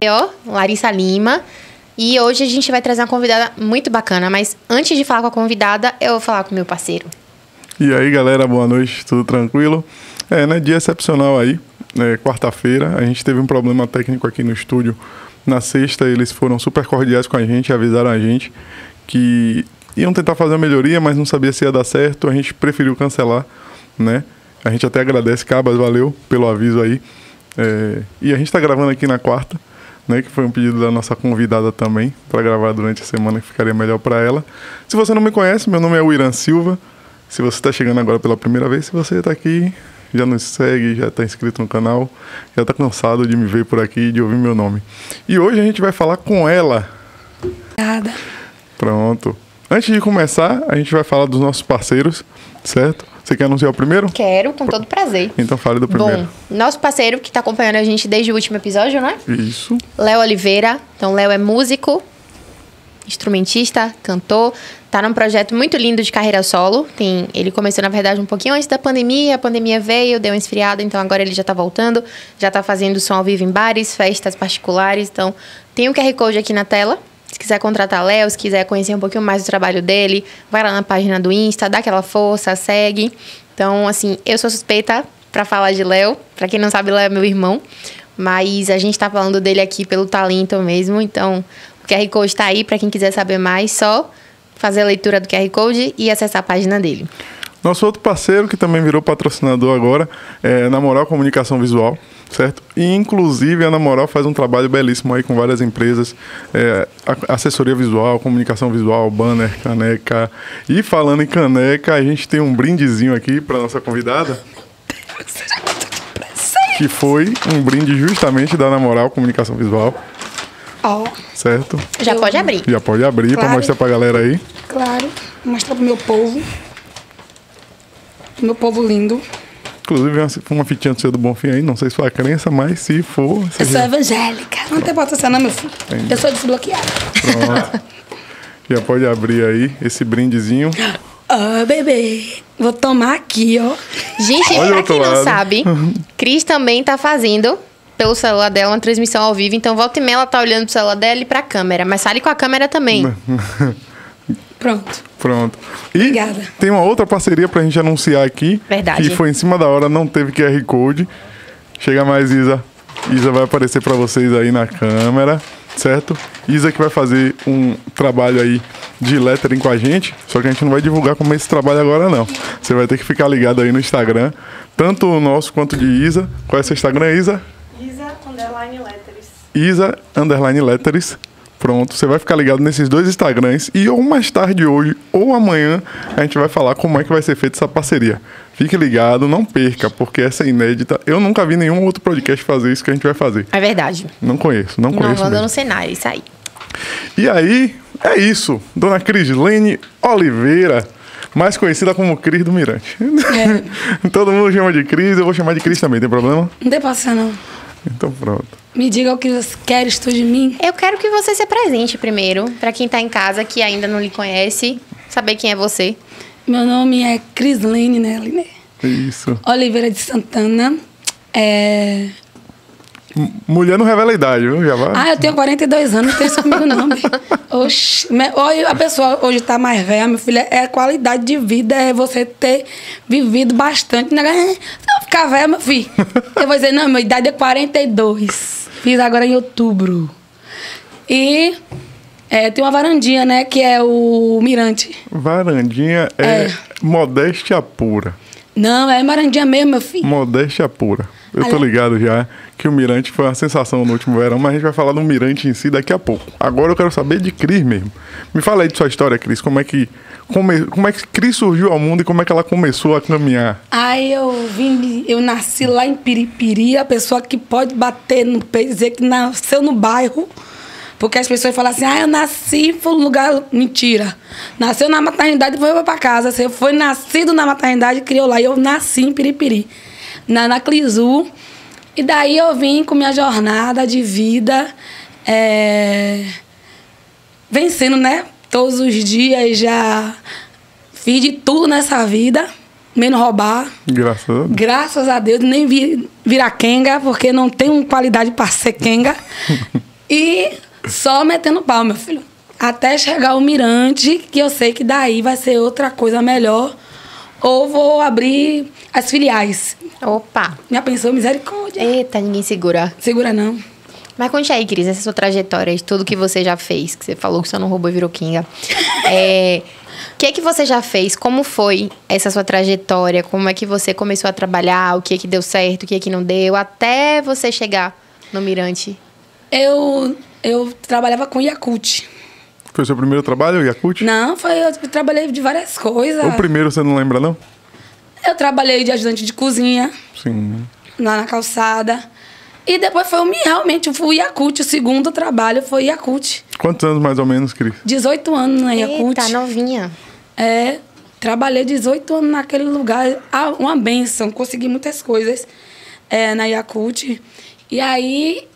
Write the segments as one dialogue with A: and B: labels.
A: Eu, Larissa Lima. E hoje a gente vai trazer uma convidada muito bacana, mas antes de falar com a convidada, eu vou falar com o meu parceiro.
B: E aí, galera, boa noite, tudo tranquilo? É, né, dia excepcional aí, é, quarta-feira, a gente teve um problema técnico aqui no estúdio. Na sexta, eles foram super cordiais com a gente, avisaram a gente que iam tentar fazer uma melhoria, mas não sabia se ia dar certo, a gente preferiu cancelar, né? A gente até agradece, Cabas, valeu pelo aviso aí. É, e a gente está gravando aqui na quarta, né, que foi um pedido da nossa convidada também, para gravar durante a semana, que ficaria melhor para ela. Se você não me conhece, meu nome é Wiran Silva. Se você está chegando agora pela primeira vez, se você está aqui, já nos segue, já está inscrito no canal, já está cansado de me ver por aqui e de ouvir meu nome. E hoje a gente vai falar com ela.
C: Nada.
B: Pronto. Antes de começar, a gente vai falar dos nossos parceiros, certo? Você quer anunciar o primeiro?
A: Quero, com todo prazer.
B: Então fale do primeiro.
A: Bom, nosso parceiro que está acompanhando a gente desde o último episódio, né?
B: Isso.
A: Léo Oliveira. Então, Léo é músico, instrumentista, cantor. Tá num projeto muito lindo de carreira solo. Tem, ele começou, na verdade, um pouquinho antes da pandemia. A pandemia veio, deu uma esfriada, então agora ele já tá voltando. Já tá fazendo som ao vivo em bares, festas particulares. Então, tem um QR Code aqui na tela. Se quiser contratar Léo, se quiser conhecer um pouquinho mais do trabalho dele, vai lá na página do Insta, dá aquela força, segue. Então, assim, eu sou suspeita para falar de Léo. Para quem não sabe, Léo é meu irmão. Mas a gente tá falando dele aqui pelo talento mesmo. Então, o QR Code tá aí para quem quiser saber mais, só fazer a leitura do QR Code e acessar a página dele.
B: Nosso outro parceiro, que também virou patrocinador agora, é Na Moral Comunicação Visual, certo? E, inclusive, a Na Moral faz um trabalho belíssimo aí com várias empresas, é, assessoria visual, comunicação visual, banner, caneca. E falando em caneca, a gente tem um brindezinho aqui para nossa convidada. Que foi um brinde justamente da Na Moral Comunicação Visual.
C: Ó,
B: Certo?
A: Já pode abrir.
B: Já pode abrir para
C: Claro.
B: mostrar pra galera aí.
C: claro. Vou mostrar pro meu povo. Meu povo lindo.
B: Inclusive, uma, uma fitinha do seu do Bonfim aí, não sei se foi a crença, mas se for.
C: Eu sou
B: já-
C: evangélica. Não tem importância não, meu filho.
B: Entendi.
C: Eu sou desbloqueada.
B: Pronto. Já pode abrir aí esse brindezinho.
C: Ó, bebê. Vou tomar aqui, ó.
A: Gente,
B: Olha
A: pra quem não
B: lado.
A: sabe, Cris também tá fazendo pelo celular dela uma transmissão ao vivo. Então, volta e meia ela tá olhando pro celular dela e pra câmera. Mas fale com a câmera também.
C: Pronto.
B: Pronto. E
C: Obrigada.
B: tem uma outra parceria pra gente anunciar aqui.
A: Verdade.
B: Que foi em cima da hora, não teve QR Code. Chega mais, Isa. Isa vai aparecer pra vocês aí na câmera, certo? Isa que vai fazer um trabalho aí de lettering com a gente, só que a gente não vai divulgar como é esse trabalho agora não. Você vai ter que ficar ligado aí no Instagram, tanto o nosso quanto de Isa. Qual é seu Instagram, Isa?
D: Isa Underline Letters.
B: Isa Underline Letters. Pronto, você vai ficar ligado nesses dois Instagrams e ou mais tarde hoje ou amanhã a gente vai falar como é que vai ser feita essa parceria. Fique ligado, não perca, porque essa é inédita. Eu nunca vi nenhum outro podcast fazer isso que a gente vai fazer.
A: É verdade.
B: Não conheço, não conheço mesmo.
A: no cenário, isso aí.
B: E aí, é isso. Dona Crislene Oliveira, mais conhecida como Cris do Mirante. Todo mundo chama de Cris, eu vou chamar de Cris também, tem problema?
C: Não tem importância não.
B: Então pronto.
C: Me diga o que você quer tu de mim.
A: Eu quero que você se apresente primeiro, pra quem tá em casa que ainda não lhe conhece, saber quem é você.
C: Meu nome é Crislene, né, Aline?
B: Isso.
C: Oliveira de Santana. É...
B: Mulher não revela a idade, viu? Já vai.
C: Ah, eu tenho 42 anos, não tem isso comigo não. Oxi, a pessoa hoje tá mais velha, meu filho, é qualidade de vida, é você ter vivido bastante. Né? Se eu ficar velha, meu filho, eu vou dizer, não, minha idade é 42. Fiz agora em outubro. E é, tem uma varandinha, né, que é o Mirante.
B: Varandinha é,
C: É.
B: modéstia pura.
C: Não, é varandinha mesmo, meu filho.
B: Modéstia pura. Eu tô ligado já que o Mirante foi uma sensação no último verão, mas a gente vai falar do Mirante em si daqui a pouco. Agora eu quero saber de Cris mesmo. Me fala aí de sua história, Cris. Como é que come, como é que Cris surgiu ao mundo e como é que ela começou a caminhar?
C: Aí eu vim, eu nasci lá em Piripiri, a pessoa que pode bater no peito e dizer que nasceu no bairro. Porque as pessoas falam assim, ah, eu nasci foi um lugar. Mentira. Nasceu na maternidade e foi pra casa. Você foi nascido na maternidade e criou lá. E eu nasci em Piripiri, na, na Clisu. E daí eu vim com minha jornada de vida. é, vencendo, né? Todos os dias já fiz de tudo nessa vida, menos roubar.
B: Graças a Deus.
C: Graças a Deus, nem vi, virar quenga, porque não tenho qualidade para ser quenga. E só metendo pau, meu filho. Até chegar o Mirante, que eu sei que daí vai ser outra coisa melhor. Ou vou abrir as filiais.
A: Opa!
C: Já pensou, misericórdia.
A: Eita, ninguém segura.
C: Segura não.
A: Mas conte aí, Cris, essa sua trajetória de tudo que você já fez, que você falou que você não roubou e virou Kinga. É, o que é que você já fez? Como foi essa sua trajetória? Como é que você começou a trabalhar? O que é que deu certo? O que é que não deu? Até você chegar no Mirante.
C: Eu, eu trabalhava com Yakult.
B: Foi o seu primeiro trabalho, Yakut?
C: Não, foi, eu trabalhei de várias coisas.
B: O primeiro você não lembra, não?
C: Eu trabalhei de ajudante de cozinha,
B: Sim.
C: lá na calçada. E depois foi realmente, foi o Yakult. O segundo trabalho foi Yakult.
B: Quantos anos mais ou menos, Cris?
C: 18 anos na Yakult.
A: Eita, novinha.
C: É, trabalhei 18 anos naquele lugar. Ah, uma benção, consegui muitas coisas é, na Yakult. E aí,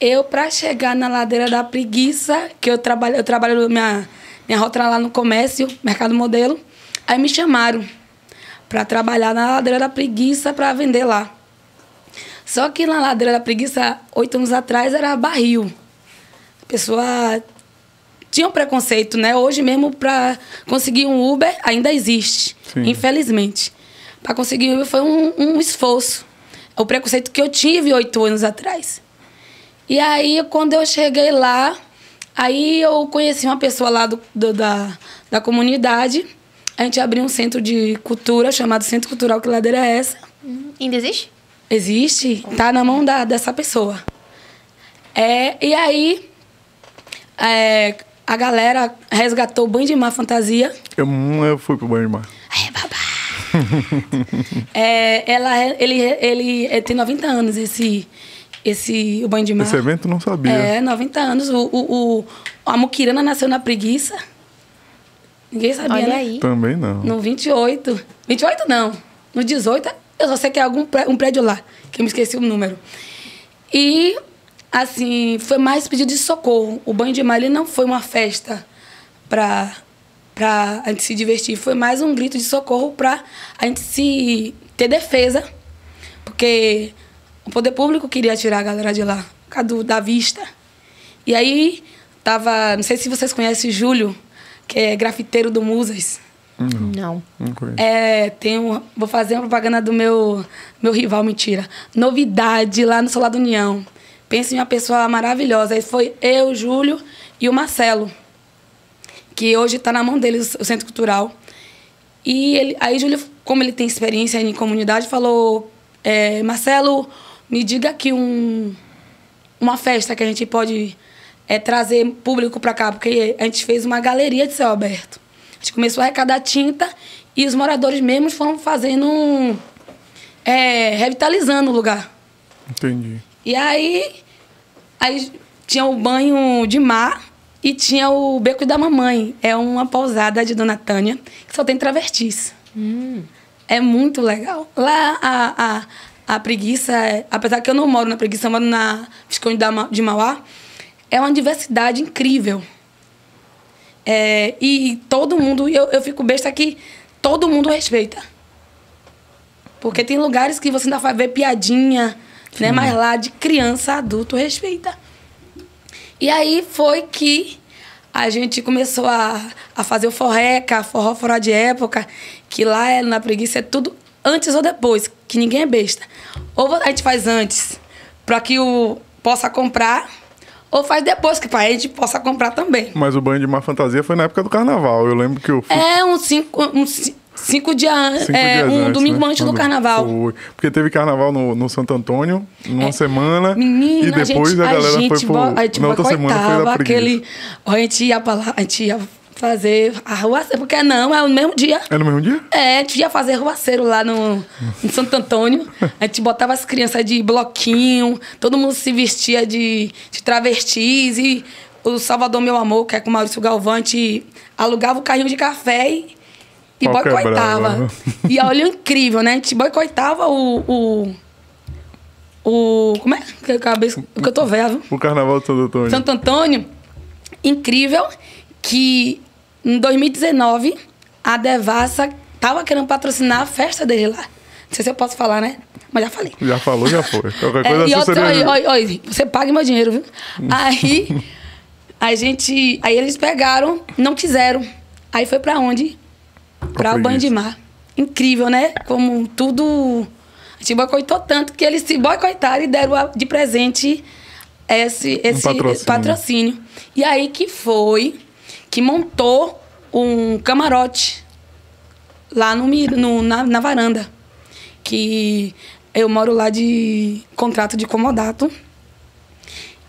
C: eu, pra chegar na ladeira da preguiça, que eu trabalho, eu trabalho minha, minha rota lá no comércio, mercado modelo, aí me chamaram pra trabalhar na ladeira da preguiça pra vender lá. Só que na ladeira da preguiça, oito anos atrás, era barril. A pessoa tinha um preconceito, né? Hoje mesmo, para conseguir um Uber, ainda existe,
B: Sim.
C: infelizmente. Para conseguir um Uber foi um, um esforço. É o preconceito que eu tive oito anos atrás. E aí, quando eu cheguei lá, aí eu conheci uma pessoa lá do, do- da, da comunidade. A gente abriu um centro de cultura chamado Centro Cultural Que Ladeira é essa?
A: Ainda existe?
C: Existe, tá na mão da, dessa pessoa. É, e aí, é, a galera resgatou o Banho de Mar Fantasia.
B: Eu, hum, eu fui pro banho de mar.
C: É, babá. é, ela, é- ele, ele, é, tem 90 anos, esse, esse o Banho de Mar.
B: Esse evento não sabia.
C: É, 90 anos. O, o, o- a Muquirana nasceu na preguiça. Ninguém sabia,
A: Olha
C: né?
A: aí.
B: Também não.
C: No 28. 28 não. No 18, eu só sei que é algum pré- um prédio lá, que eu me esqueci o número. E, assim, foi mais pedido de socorro. O banho de mar ele não foi uma festa pra, pra a gente se divertir. Foi mais um grito de socorro pra a gente se ter defesa. Porque o poder público queria tirar a galera de lá, por causa do- da vista. E aí, tava. Não sei se vocês conhecem Júlio, que é grafiteiro do Musas.
A: Não.
B: Não conheço.
C: É, tem um, vou fazer uma propaganda do meu, meu rival, mentira. Novidade lá no Solar da União. Pensa em uma pessoa maravilhosa. Aí foi eu, Júlio e o Marcelo, que hoje está na mão deles o Centro Cultural. E ele, aí Júlio, como ele tem experiência em comunidade, falou: é, Marcelo, me diga aqui um, uma festa que a gente pode é, trazer público para cá, porque a gente fez uma galeria de céu aberto. A gente começou a arrecadar tinta e os moradores mesmos foram fazendo um, é, revitalizando o lugar.
B: Entendi.
C: E aí, aí tinha o banho de mar e tinha o Beco da Mamãe. É uma pousada de Dona Tânia que só tem travestis. É muito legal. Lá a, a, a preguiça, é- apesar que eu não moro na preguiça, eu moro na Visconde de Mauá, é uma diversidade incrível. É, e todo mundo, eu, eu fico besta que todo mundo respeita. Porque tem lugares que você ainda vai ver piadinha, né? Mas lá de criança, adulto, respeita. E aí foi que a gente começou a, a fazer o forreca, forró fora de época, que lá é, na preguiça é tudo antes ou depois, que ninguém é besta. Ou a gente faz antes, para que o possa comprar, ou faz depois, que para a gente possa comprar também.
B: Mas o banho de mar fantasia foi na época do carnaval. Eu lembro que eu fui.
C: É uns cinco, ci- cinco dias,
B: cinco
C: é,
B: dias
C: um
B: antes,
C: domingo
B: né?
C: antes do carnaval.
B: Foi. Porque teve carnaval no, no Santo Antônio, numa
C: É.
B: semana.
C: Menina,
B: e depois
C: a gente,
B: a galera
C: gente,
B: foi pro.
C: a gente
B: na outra semana foi da preguiça.
C: aquele. A gente ia pra lá, a gente ia fazer arruaceiro, porque não, é no mesmo dia.
B: É no mesmo dia?
C: É, a gente ia fazer arruaceiro lá no, no Santo Antônio. A gente botava as crianças de bloquinho, todo mundo se vestia de, de travestis e o Salvador Meu Amor, que é com o Maurício Galvão, a gente alugava o carrinho de café e, e. E olha o incrível, né? A gente boicotava o. o o como é que é a cabeça? Porque eu tô velho.
B: O carnaval do Santo Antônio.
C: Santo Antônio, incrível que em 2019 a Devassa tava querendo patrocinar a festa dele lá. Não sei se eu posso falar, né? mas já falei.
B: Já falou, já foi. Qualquer
C: É,
B: coisa
C: e
B: assim
C: outra,
B: seria-
C: oi, oi, oi, você paga meu dinheiro, viu? Aí a gente. Aí eles pegaram, não quiseram. Aí foi pra onde? Pra o banho de mar. Incrível, né? Como tudo. A gente boicotou tanto que eles se boicotaram e deram de presente esse, esse
B: patrocínio.
C: patrocínio. E aí que foi que montou um camarote lá no, no- na, na varanda. Que eu moro lá de contrato de comodato.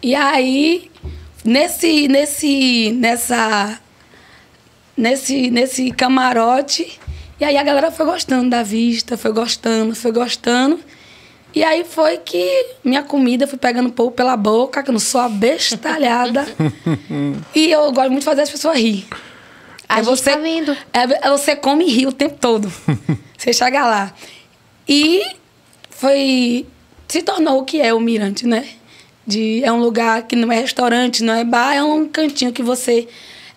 C: E aí, nesse, nesse, nessa, nesse, nesse camarote, e aí a galera foi gostando da vista, foi gostando, foi gostando. E aí foi que minha comida fui pegando um pouco pela boca, que eu não sou abestalhada. e eu gosto muito de fazer as pessoas rir.
A: A gente tá vendo.
C: É, é você come e ri o tempo todo. você chega lá. E foi. Se tornou o que é o Mirante, né? De, é um lugar que não é restaurante, não é bar, é um cantinho que você.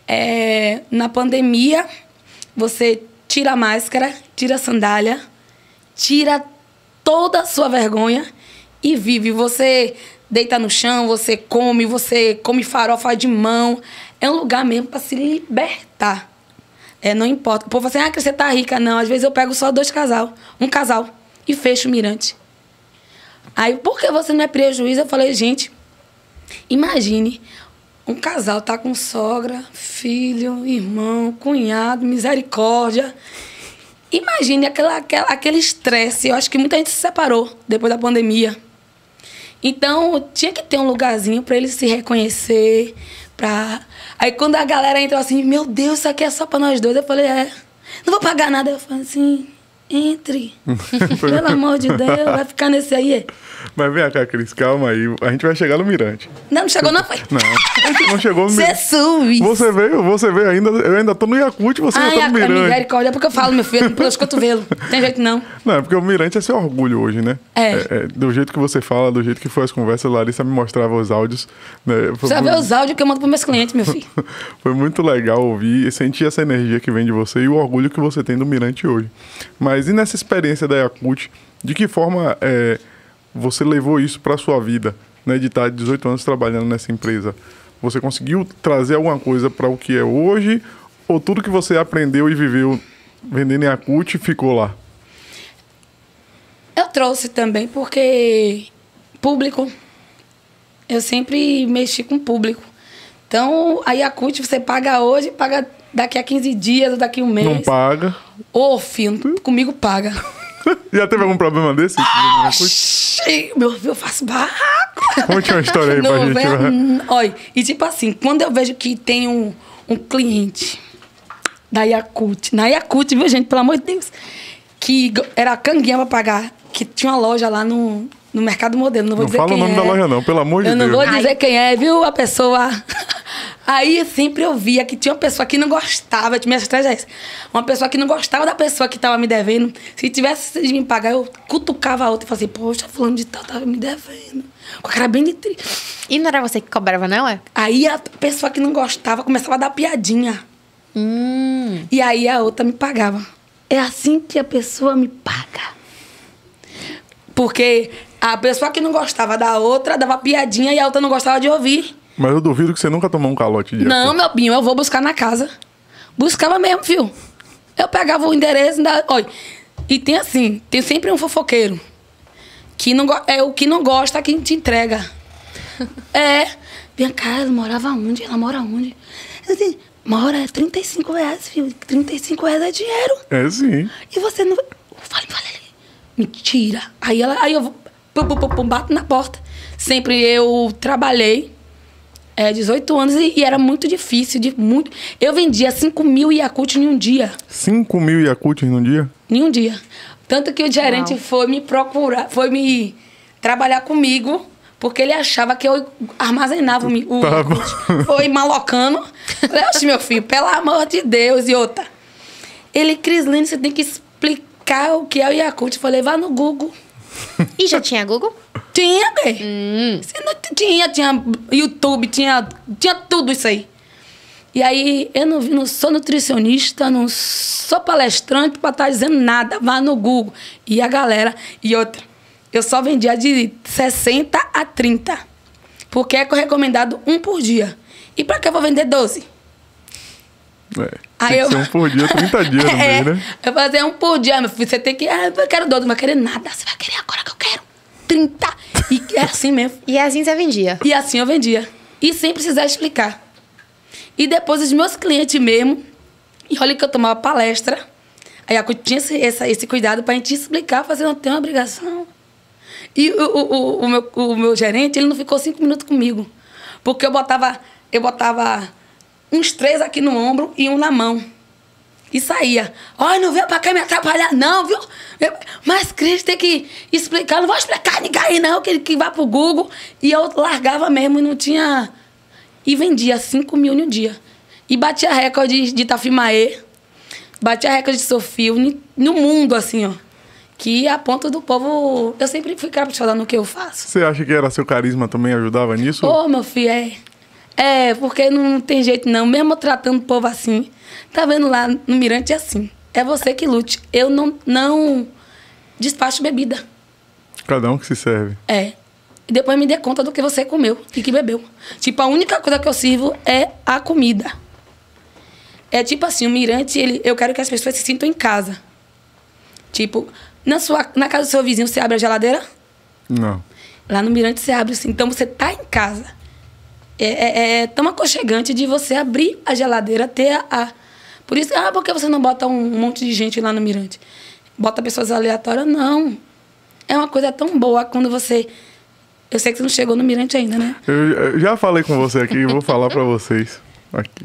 C: é, na pandemia, você tira a máscara, tira a sandália, tira toda a sua vergonha e vive. Você deita no chão, você come, você come farofa de mão. É um lugar mesmo para se libertar. É, não importa. O povo fala assim, ah, você tá rica. Não, às vezes eu pego só dois casal, um casal, e fecho o mirante. Aí, por que você não é prejuízo? Eu falei, gente, imagine um casal tá com sogra, filho, irmão, cunhado, misericórdia. Imagine aquela, aquela, aquele estresse. Eu acho que muita gente se separou depois da pandemia. Então, tinha que ter um lugarzinho para eles se reconhecer. Pra... Aí, quando a galera entrou assim, meu Deus, isso aqui é só para nós dois. Eu falei, é, não vou pagar nada. Eu falei assim, entre. Pelo amor de Deus, vai ficar nesse aí. é.
B: Mas vem cá, Cris, calma aí. A gente vai chegar no Mirante.
C: Não, não chegou, não foi?
B: Não, não chegou no Mirante.
C: Jesus!
B: Você veio, você veio ainda. Eu ainda tô no Yakut, você
C: Ai,
B: ainda tá no Mirante.
C: misericórdia, é porque eu falo, meu filho, pelos cotovelos. Tem jeito não.
B: Não, é porque o Mirante é seu orgulho hoje, né?
C: É.
B: do jeito que você fala, do jeito que foi as conversas, Larissa me mostrava os áudios. Né? Foi,
C: Precisa ver os áudios que eu mando para meus clientes, meu filho.
B: foi muito legal ouvir e sentir essa energia que vem de você e o orgulho que você tem do Mirante hoje. Mas e nessa experiência da Yakut, de que forma é, você levou isso para sua vida, né? De estar 18 anos trabalhando nessa empresa? Você conseguiu trazer alguma coisa para o que é hoje? Ou tudo que você aprendeu e viveu vendendo em Yakut ficou lá?
C: Eu trouxe também porque público. Eu sempre mexi com público. Então, a Yakut você paga hoje, paga daqui a 15 dias, ou daqui a um mês.
B: Não paga.
C: Ô, filho, comigo paga.
B: Já teve algum problema desse?
C: Ah, meu filho, eu faço barraco.
B: Conte uma história aí pra
C: Não
B: gente.
C: hum, Olha, e tipo assim, quando eu vejo que tem um, um cliente da Yakut, na Yakut, viu, gente, pelo amor de Deus, que era canguinha pra pagar, que tinha uma loja lá no, no Mercado Modelo, não vou
B: Não
C: dizer
B: fala o nome
C: é.
B: da loja não, pelo amor de
C: Eu não
B: Deus.
C: vou dizer
A: Ai.
C: quem é, viu, a pessoa... Aí sempre eu via que tinha uma pessoa que não gostava, minha estratégia é essa. Uma pessoa que não gostava da pessoa que estava me devendo. Se tivesse de me pagar, eu cutucava a outra e falava assim, poxa, fulano de tal tava me devendo. Com a cara bem de tri.
A: E não era você que cobrava, não, é?
C: Aí a pessoa que não gostava começava a dar piadinha.
A: Hum.
C: E aí a outra me pagava. É assim que a pessoa me paga. Porque a pessoa que não gostava da outra dava piadinha e a outra não gostava de ouvir.
B: Mas eu duvido que você nunca tomou um calote de
C: Não, meu binho, eu vou buscar na casa. Buscava mesmo, fio. Eu pegava o endereço da. Olha, e tem assim, tem sempre um fofoqueiro. Que não, go- é o que não gosta quem te entrega. é. Cá, ela morava onde? Ela mora onde? Eu assim, mora 35 reais, filho. 35 reais é dinheiro.
B: É sim.
C: E você não. Fale, fale. Mentira. Aí, ela, aí eu pum, pum, pum, pum, bato na porta. Sempre eu trabalhei é, 18 anos e, e era muito difícil. De, muito, eu vendia 5 mil Yakult em um dia.
B: 5 mil Yakult num dia?
C: Em um dia. Tanto que o gerente foi me procurar, foi me trabalhar comigo, porque ele achava que eu armazenava o, o
B: Tá
C: Yakult. Foi malocando. Falei, oxe, meu filho, pelo amor de Deus. E outra. Ele, Crislene, você tem que explicar o que é o Yakult. Eu falei, vá no Google.
A: E já tinha Google?
C: Tinha, bem. Você não tinha, tinha YouTube, tinha, tinha tudo isso aí. E aí, eu não, não sou nutricionista, não sou palestrante pra estar dizendo nada. Vá no Google. E a galera. E outra. eu só vendia de 60 a 30. Porque é recomendado um por dia. E pra que eu vou vender 12?
B: É.
C: Aí
B: tem
C: eu-
B: que ser um por dia, 30 dias no
C: É,
B: né?
C: Eu fazer um por dia, meu filho. Você tem que. Ah, eu quero 12, não vai querer nada. Você vai querer agora que eu quero 30. E é assim mesmo.
A: E assim você vendia.
C: E assim eu vendia. E sem precisar explicar. E depois os meus clientes mesmo. E olha que eu tomava palestra. Aí eu tinha esse, essa- esse cuidado pra gente explicar, fazer não tem uma obrigação. E o, o, o, o meu, o meu gerente, ele não ficou cinco minutos comigo. Porque eu botava, eu botava uns três aqui no ombro e um na mão. E saía. Olha, não veio pra cá me atrapalhar, não, viu? Mas Cris tem que explicar. Não vou explicar ninguém, não, que, que vai pro Google. E eu largava mesmo e não tinha. E vendia 5 mil no dia. E batia recorde de Itafimaê. Batia recorde de Sofia ni- no mundo, assim, ó. Que a ponto do povo. Eu sempre fui caprichosa no que eu faço.
B: Você acha que era seu carisma também ajudava nisso?
C: Ô, meu filho, é. É, porque não tem jeito não. Mesmo tratando o povo assim. Tá vendo lá no Mirante é assim. É você que lute. Eu não, não despacho bebida.
B: Cada um que se serve.
C: É. E depois me dê conta do que você comeu e que bebeu. Tipo, a única coisa que eu sirvo é a comida. É tipo assim, o Mirante, ele, eu quero que as pessoas se sintam em casa. Tipo, na, sua, na casa do seu vizinho, você abre a geladeira?
B: Não.
C: Lá no Mirante você abre assim. Então você tá em casa. É, é, é tão aconchegante de você abrir a geladeira, ter a. a- Por isso, ah, por que você não bota um monte de gente lá no Mirante? Bota pessoas aleatórias? Não. É uma coisa tão boa quando você. Eu sei que você não chegou no Mirante ainda, né?
B: Eu, já falei com você aqui, vou falar pra vocês. Aqui.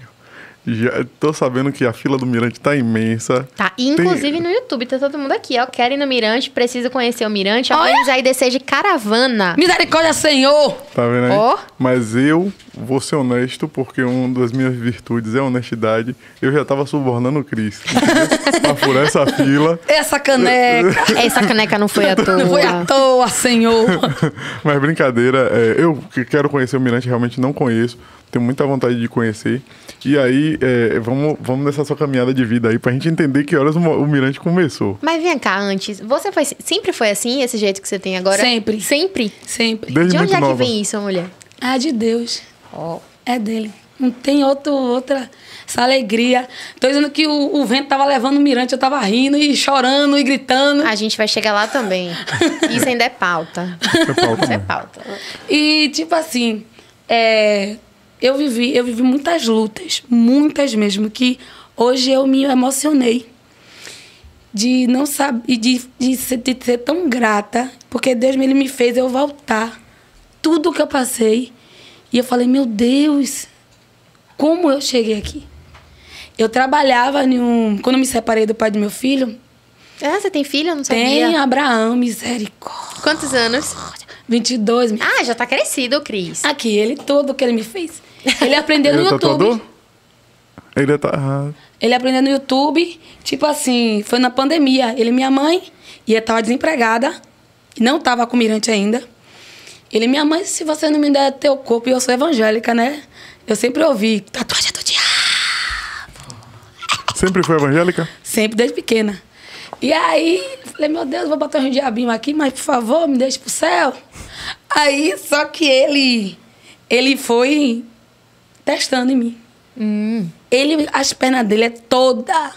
B: Já tô sabendo que a fila do Mirante tá imensa.
A: Tá,
B: Tem-
A: inclusive no YouTube, tá todo mundo aqui, ó. Quer ir no Mirante, precisa conhecer o Mirante. Apenas aí descer de caravana.
C: Misericórdia, Senhor!
B: Tá vendo aí?
A: Ó.
B: Mas eu vou ser honesto, porque uma das minhas virtudes é a honestidade. Eu já tava subornando o Cris. pra furar essa fila.
C: Essa caneca
A: Essa caneca não foi à toa.
C: não foi à toa, Senhor.
B: Mas brincadeira, é, eu que quero conhecer o Mirante, realmente não conheço. Tenho muita vontade de conhecer. E aí, é, vamos, vamos nessa sua caminhada de vida aí pra gente entender que horas o, o Mirante começou.
A: Mas vem cá, antes, você foi, sempre foi assim, esse jeito que você tem agora?
C: Sempre.
A: Sempre?
C: Sempre.
B: Desde
A: de onde
B: muito
A: é que
B: nova.
A: vem isso, mulher?
C: Ah, de Deus.
A: Ó.
C: É dele. Não tem outro, outra. Essa alegria. Tô dizendo que o, o vento tava levando o mirante, eu tava rindo e chorando e gritando.
A: A gente vai chegar lá também. Isso ainda é pauta.
B: É pauta
A: Isso é pauta.
C: E, tipo assim, é, eu, vivi, eu vivi muitas lutas, muitas mesmo, que hoje eu me emocionei. De não saber, de, de, ser, de ser tão grata, porque Deus ele me fez eu voltar. Tudo que eu passei. E eu falei, meu Deus, como eu cheguei aqui? Eu trabalhava em um. Quando eu me separei do pai do meu filho,
A: Ah, você tem filho? Eu não sabia.
C: tem Abraão, misericórdia.
A: Quantos anos?
C: 22, minha
A: Ah, já tá crescido, Cris.
C: Aqui, ele tudo que ele me fez. Ele aprendeu no
B: é
C: YouTube.
B: tatuador? Ele ta... ah,
C: Ele aprendeu no YouTube, tipo assim, foi na pandemia. Ele e minha mãe, e eu tava desempregada, e não tava com mirante ainda. Ele minha mãe, se você não me der teu corpo, e eu sou evangélica, né? Eu sempre ouvi, tatuagem do diabo.
B: Sempre foi evangélica?
C: Sempre, desde pequena. E aí, falei, meu Deus, vou botar um diabinho aqui, mas por favor, me deixe pro céu. Aí, só que ele, ele foi testando em mim. Ele, as pernas dele é toda.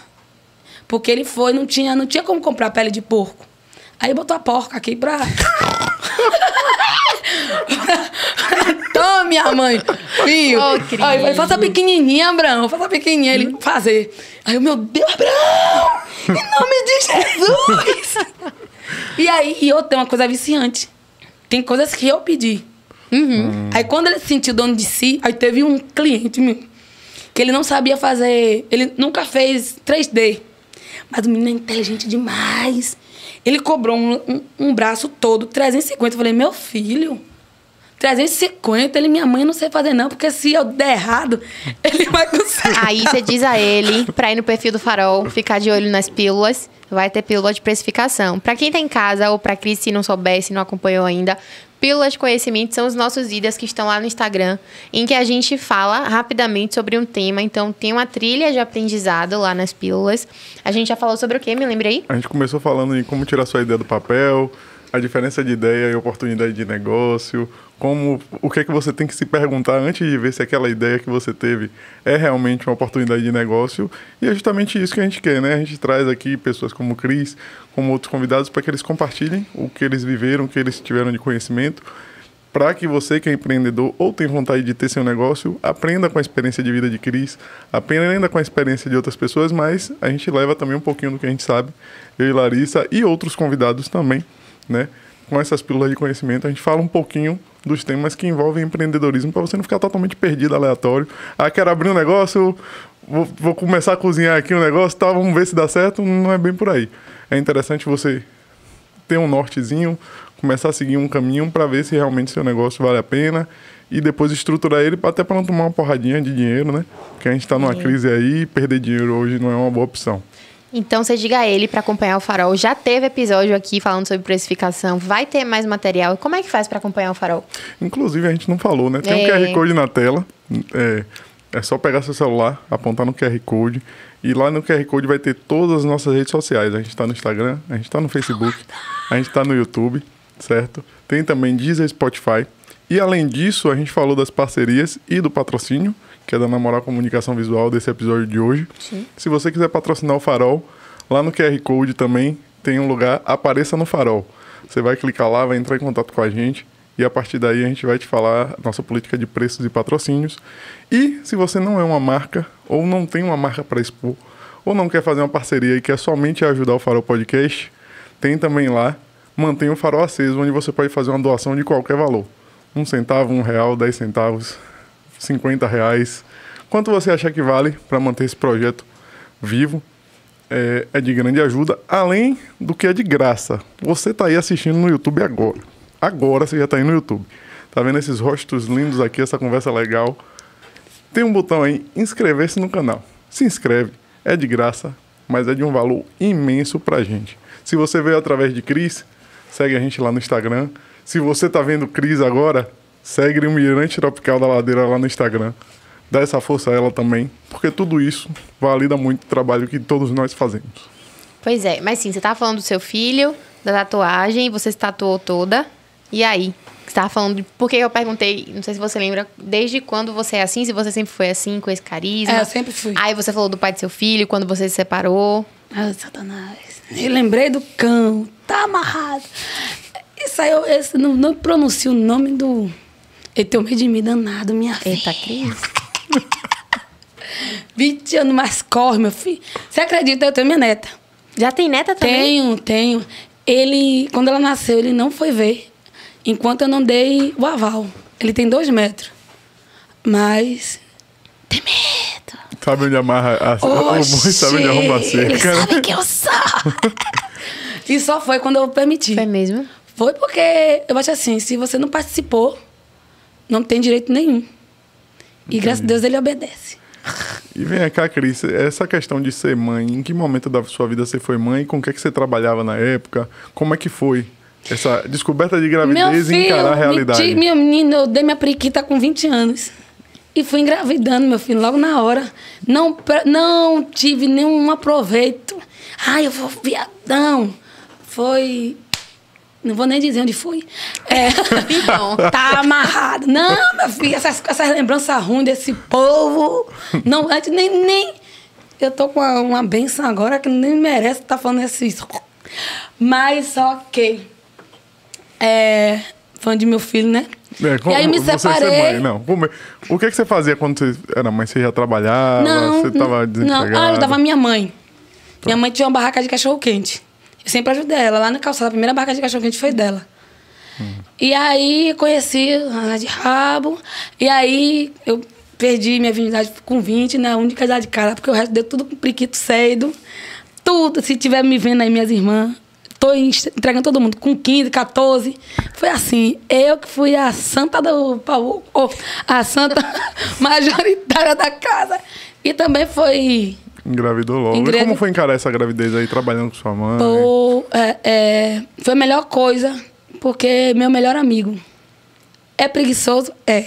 C: Porque ele foi, não tinha, não tinha como comprar pele de porco. Aí botou a porca aqui pra. Toma, minha mãe. Filho.
A: Cris.
C: Aí ele faça pequenininha, Abraão. Faça pequenininha. Ele fazer. Aí eu, meu Deus, Abraão! Em nome de Jesus! e aí, e eu tenho uma coisa viciante. Tem coisas que eu pedi. Aí quando ele se sentiu dono de si, aí teve um cliente meu, que ele não sabia fazer, ele nunca fez 3D. Mas o menino é inteligente demais. Ele cobrou um, um, um braço todo, 350. Eu falei, meu filho, 350, ele, minha mãe, não sei fazer não, porque se eu der errado, ele vai conseguir.
A: Aí você diz a ele pra ir no perfil do Farol, ficar de olho nas pílulas. Vai ter pílula de precificação. Pra quem tá em casa ou pra Cris, se não souber, se não acompanhou ainda, pílulas de conhecimento são os nossos vídeos que estão lá no Instagram, em que a gente fala rapidamente sobre um tema. Então, tem uma trilha de aprendizado lá nas pílulas. A gente já falou sobre o quê? Me lembrei?
B: A gente começou falando em como tirar sua ideia do papel, a diferença de ideia e oportunidade de negócio, como o que é que você tem que se perguntar antes de ver se aquela ideia que você teve é realmente uma oportunidade de negócio. E é justamente isso que a gente quer, né? A gente traz aqui pessoas como o Cris, como outros convidados, para que eles compartilhem o que eles viveram, o que eles tiveram de conhecimento, para que você que é empreendedor ou tem vontade de ter seu negócio, aprenda com a experiência de vida de Cris, aprenda com a experiência de outras pessoas, mas a gente leva também um pouquinho do que a gente sabe, eu e Larissa e outros convidados também, né? Com essas pílulas de conhecimento, a gente fala um pouquinho dos temas que envolvem empreendedorismo para você não ficar totalmente perdido, aleatório. Ah, quero abrir um negócio, vou, vou começar a cozinhar aqui um negócio, tá, vamos ver se dá certo. Não é bem por aí. É interessante você ter um nortezinho, começar a seguir um caminho para ver se realmente seu negócio vale a pena e depois estruturar ele até para não tomar uma porradinha de dinheiro, né? Porque a gente está numa crise aí, perder dinheiro hoje não é uma boa opção.
A: Então você diga a ele para acompanhar o Farol. Já teve episódio aqui falando sobre precificação, vai ter mais material. Como é que faz para acompanhar o Farol?
B: Inclusive a gente não falou, né? Tem é. um QR Code na tela. É, é só pegar seu celular, apontar no QR Code e lá no QR Code vai ter todas as nossas redes sociais. A gente está no Instagram, a gente está no Facebook, a gente está no YouTube certo? Tem também Deezer Spotify. E além disso, a gente falou das parcerias e do patrocínio, que é da Namoral Comunicação Visual desse episódio de hoje. Sim. Se você quiser patrocinar o Farol, lá no QR Code também tem um lugar Apareça no Farol. Você vai clicar lá, vai entrar em contato com a gente e a partir daí a gente vai te falar nossa política de preços e patrocínios. E se você não é uma marca ou não tem uma marca para expor ou não quer fazer uma parceria e quer somente ajudar o Farol Podcast, tem também lá mantenha o farol aceso, onde você pode fazer uma doação de qualquer valor. Um centavo, um real, dez centavos, cinquenta reais. Quanto você achar que vale para manter esse projeto vivo, é, é, de grande ajuda, além do que é de graça. Você está aí assistindo no YouTube agora. Agora você já está aí no YouTube. Tá vendo esses rostos lindos aqui, essa conversa legal? Tem um botão aí, inscrever-se no canal. Se inscreve, é de graça, mas é de um valor imenso pra gente. Se você veio através de Cris, Segue a gente lá no Instagram. Se você tá vendo Cris agora, segue o Mirante Tropical da Ladeira lá no Instagram. Dá essa força a ela também, porque tudo isso valida muito o trabalho que todos nós fazemos.
A: Pois é, mas sim, você tava falando do seu filho, da tatuagem, você se tatuou toda. E aí? Você tava falando de. Porque eu perguntei, não sei se você lembra, desde quando você é assim, se você sempre foi assim, com esse carisma.
C: É, eu sempre fui.
A: Aí você falou do pai do seu filho, quando você se separou.
C: Ah, Satanás. Eu lembrei do cão, tá amarrado. Isso aí, eu esse, não, não pronuncio o nome do. Ele tem um medo de mim danado, minha filha.
A: Eita, Cris.
C: 20 anos mais corre, meu filho. Você acredita? Eu tenho minha neta.
A: Já tem neta também?
C: Tenho, tenho. Ele, quando ela nasceu, ele não foi ver. Enquanto eu não dei o aval. Ele tem dois metros. Mas. Tem medo.
B: Sabe onde amarra a, Oxi, o sabe onde arruma a cerca.
C: Ele sabe que eu sou. e só foi quando eu permiti.
A: Foi mesmo?
C: Foi porque eu acho assim, se você não participou, não tem direito nenhum. E graças a Deus ele obedece.
B: E vem cá, Cris, essa questão de ser mãe, em que momento da sua vida você foi mãe? Com o que, é que você trabalhava na época? Como é que foi essa descoberta de gravidez
C: filho,
B: e encarar a realidade?
C: Meu menino, eu dei minha periquita com 20 anos. E fui engravidando, meu filho, logo na hora. Não, não tive nenhum aproveito. Ai, eu vou viadão. Foi. Não vou nem dizer onde fui. É, então, tá amarrado. Não, meu filho, essas, essas lembranças ruins desse povo. Não, antes nem, nem. Eu tô com uma, uma benção agora que nem merece estar tá falando isso. Mas que. É, fã de meu filho, né? É, como, e aí me separei. Mãe,
B: não. O que, é que você fazia quando você era mãe? Você já trabalhava?
C: Não,
B: você
C: estava desempregada? Não, ah, eu ajudava minha mãe. Tá. Minha mãe tinha uma barraca de cachorro-quente. Eu sempre ajudei ela. Lá na calçada, a primeira barraca de cachorro-quente foi dela. Hum. E aí, conheci a de rabo. E aí, eu perdi minha virgindade com 20, né? A única idade de cara, porque o resto deu tudo com priquito cedo. Tudo. Se tiver me vendo aí, minhas irmãs, tô entregando todo mundo com 15, 14. Foi assim, eu que fui a santa do pau, a santa majoritária da casa. E também foi.
B: Engravidou logo. Engra... E como foi encarar essa gravidez aí, trabalhando com sua mãe?
C: Pô, é, é, foi a melhor coisa, porque meu melhor amigo. É preguiçoso? É.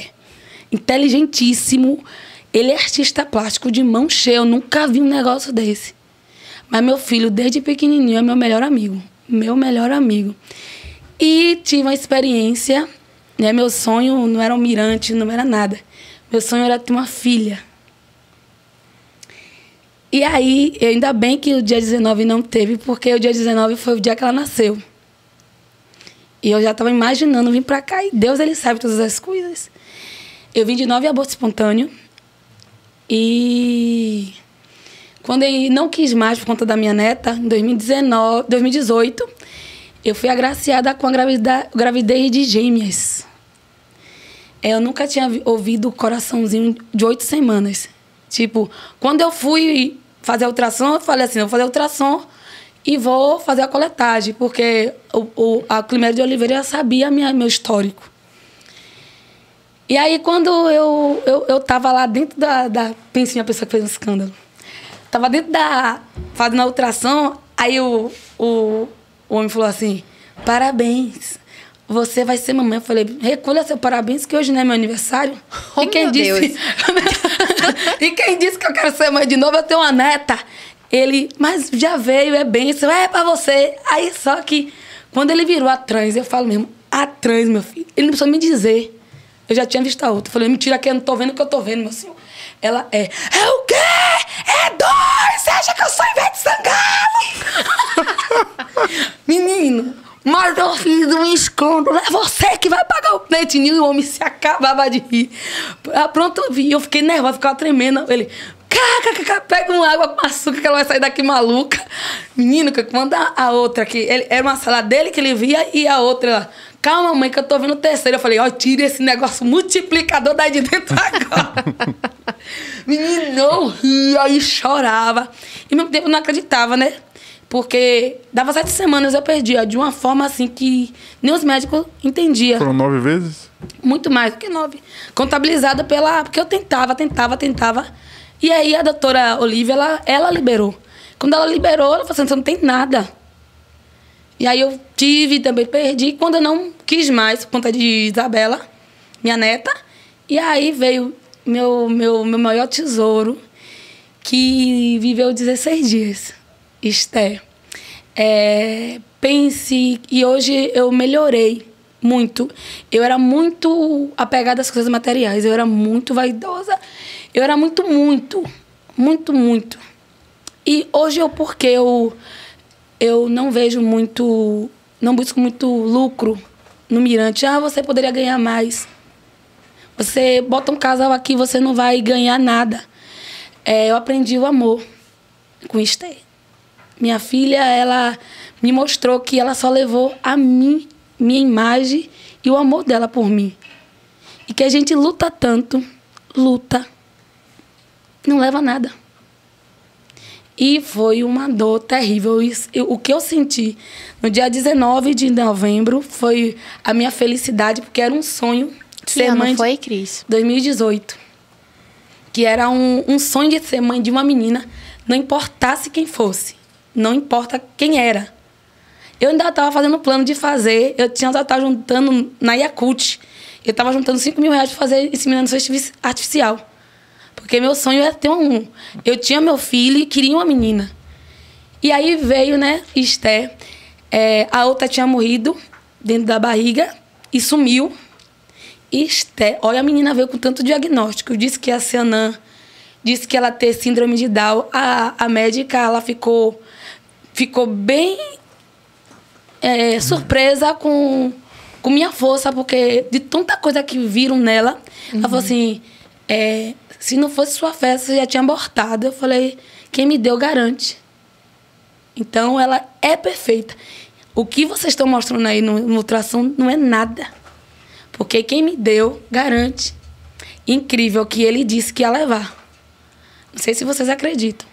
C: Inteligentíssimo. Ele é artista plástico de mão cheia. Eu nunca vi um negócio desse. Mas meu filho, desde pequenininho, é meu melhor amigo meu melhor amigo. E tive uma experiência, né? Meu sonho não era um mirante, não era nada. Meu sonho era ter uma filha. E aí, ainda bem que o dia 19 não teve, porque o dia 19 foi o dia que ela nasceu. E eu já estava imaginando vir para cá e Deus ele sabe todas as coisas. Eu vim de nove abortos espontâneos e quando eu não quis mais por conta da minha neta, em 2019, 2018, eu fui agraciada com a gravidez de gêmeas. Eu nunca tinha ouvido o coraçãozinho de oito semanas. Tipo, quando eu fui fazer a ultrassom, eu falei assim, eu vou fazer a ultrassom e vou fazer a coletagem, porque o, o, a Climéria de Oliveira sabia minha, meu histórico. E aí, quando eu, eu, eu tava lá dentro da, da... Pense em uma pessoa que fez um escândalo. Tava dentro da... Fazendo a ultrassom, aí o, o, o homem falou assim, parabéns, você vai ser mamãe. Eu falei, recolha seu parabéns, que hoje não é meu aniversário.
A: Oh,
C: e quem disse... E quem disse que eu quero ser mãe de novo, eu tenho uma neta. Ele, mas já veio, é bênção, é pra você. Aí só que quando ele virou a trans, eu falo mesmo, a trans, meu filho. Ele não precisou me dizer. Eu já tinha visto a outra. Eu falei, mentira que eu não tô vendo o que eu tô vendo, meu senhor. Ela é, é o quê? É dois! Você acha que eu sou Ivete Sangalo? Menino, mas eu fiz um escândalo. É você que vai pagar o pleitinho. E o homem se acabava de rir. Ah, Pronto, eu vi. Eu fiquei nervosa, ficava tremendo. Ele, kkk, pega uma água com açúcar que ela vai sair daqui maluca. Menino, que quando a, a outra aqui, ele, era uma sala dele que ele via e a outra, calma, mãe, que eu tô vendo o terceiro. Eu falei, ó, tira esse negócio multiplicador daí de dentro agora. Menino, eu ria e chorava. E ao mesmo tempo não acreditava, né? Porque dava sete semanas eu perdia de uma forma assim que nem os médicos entendiam.
B: Foram nove vezes?
C: Muito mais do que nove. Contabilizada pela. Porque eu tentava, tentava, tentava. E aí a doutora Olivia, ela, ela liberou. Quando ela liberou, ela falou assim: você não tem nada. E aí eu tive, também perdi. Quando eu não quis mais, por conta de Isabela, minha neta. E aí veio meu, meu, meu maior tesouro, que viveu 16 dias. Esther. É, pense, e hoje eu melhorei muito. Eu era muito apegada às coisas materiais, eu era muito vaidosa. Eu era muito, muito, muito, muito. E hoje eu, porque eu, eu não vejo muito, não busco muito lucro no Mirante. Ah, você poderia ganhar mais. Você bota um casal aqui, você não vai ganhar nada. É, eu aprendi o amor com Esther. Minha filha, ela me mostrou que ela só levou a mim, minha imagem e o amor dela por mim. E que a gente luta tanto, luta, não leva a nada. E foi uma dor terrível. Isso- eu- O que eu senti no dia 19 de novembro foi a minha felicidade, porque era um sonho
A: Que
C: ser
A: ano
C: mãe de-
A: foi, Cris?
C: 2018. Que era um, um sonho de ser mãe de uma menina, não importasse quem fosse, não importa quem era. Eu ainda estava fazendo plano de fazer, eu tinha já estava juntando na Yakult. Eu estava juntando 5 mil reais para fazer inseminação artifici- artificial. Porque meu sonho era ter um. Eu tinha meu filho e queria uma menina. E aí veio, né, Esther. É, a outra tinha morrido dentro da barriga e sumiu. Esther, olha, a menina veio com tanto diagnóstico. Disse que ia ser anã, disse que ela ter síndrome de Down. A, a médica, ela ficou, ficou bem é, surpresa com, com minha força, porque de tanta coisa que viram nela, ela falou assim: é, se não fosse sua fé, você já tinha abortado. Eu falei: quem me deu garante. Então ela é perfeita. O que vocês estão mostrando aí no, no ultrassom não é nada. Porque quem me deu garante. Incrível que ele disse que ia levar. Não sei se vocês acreditam.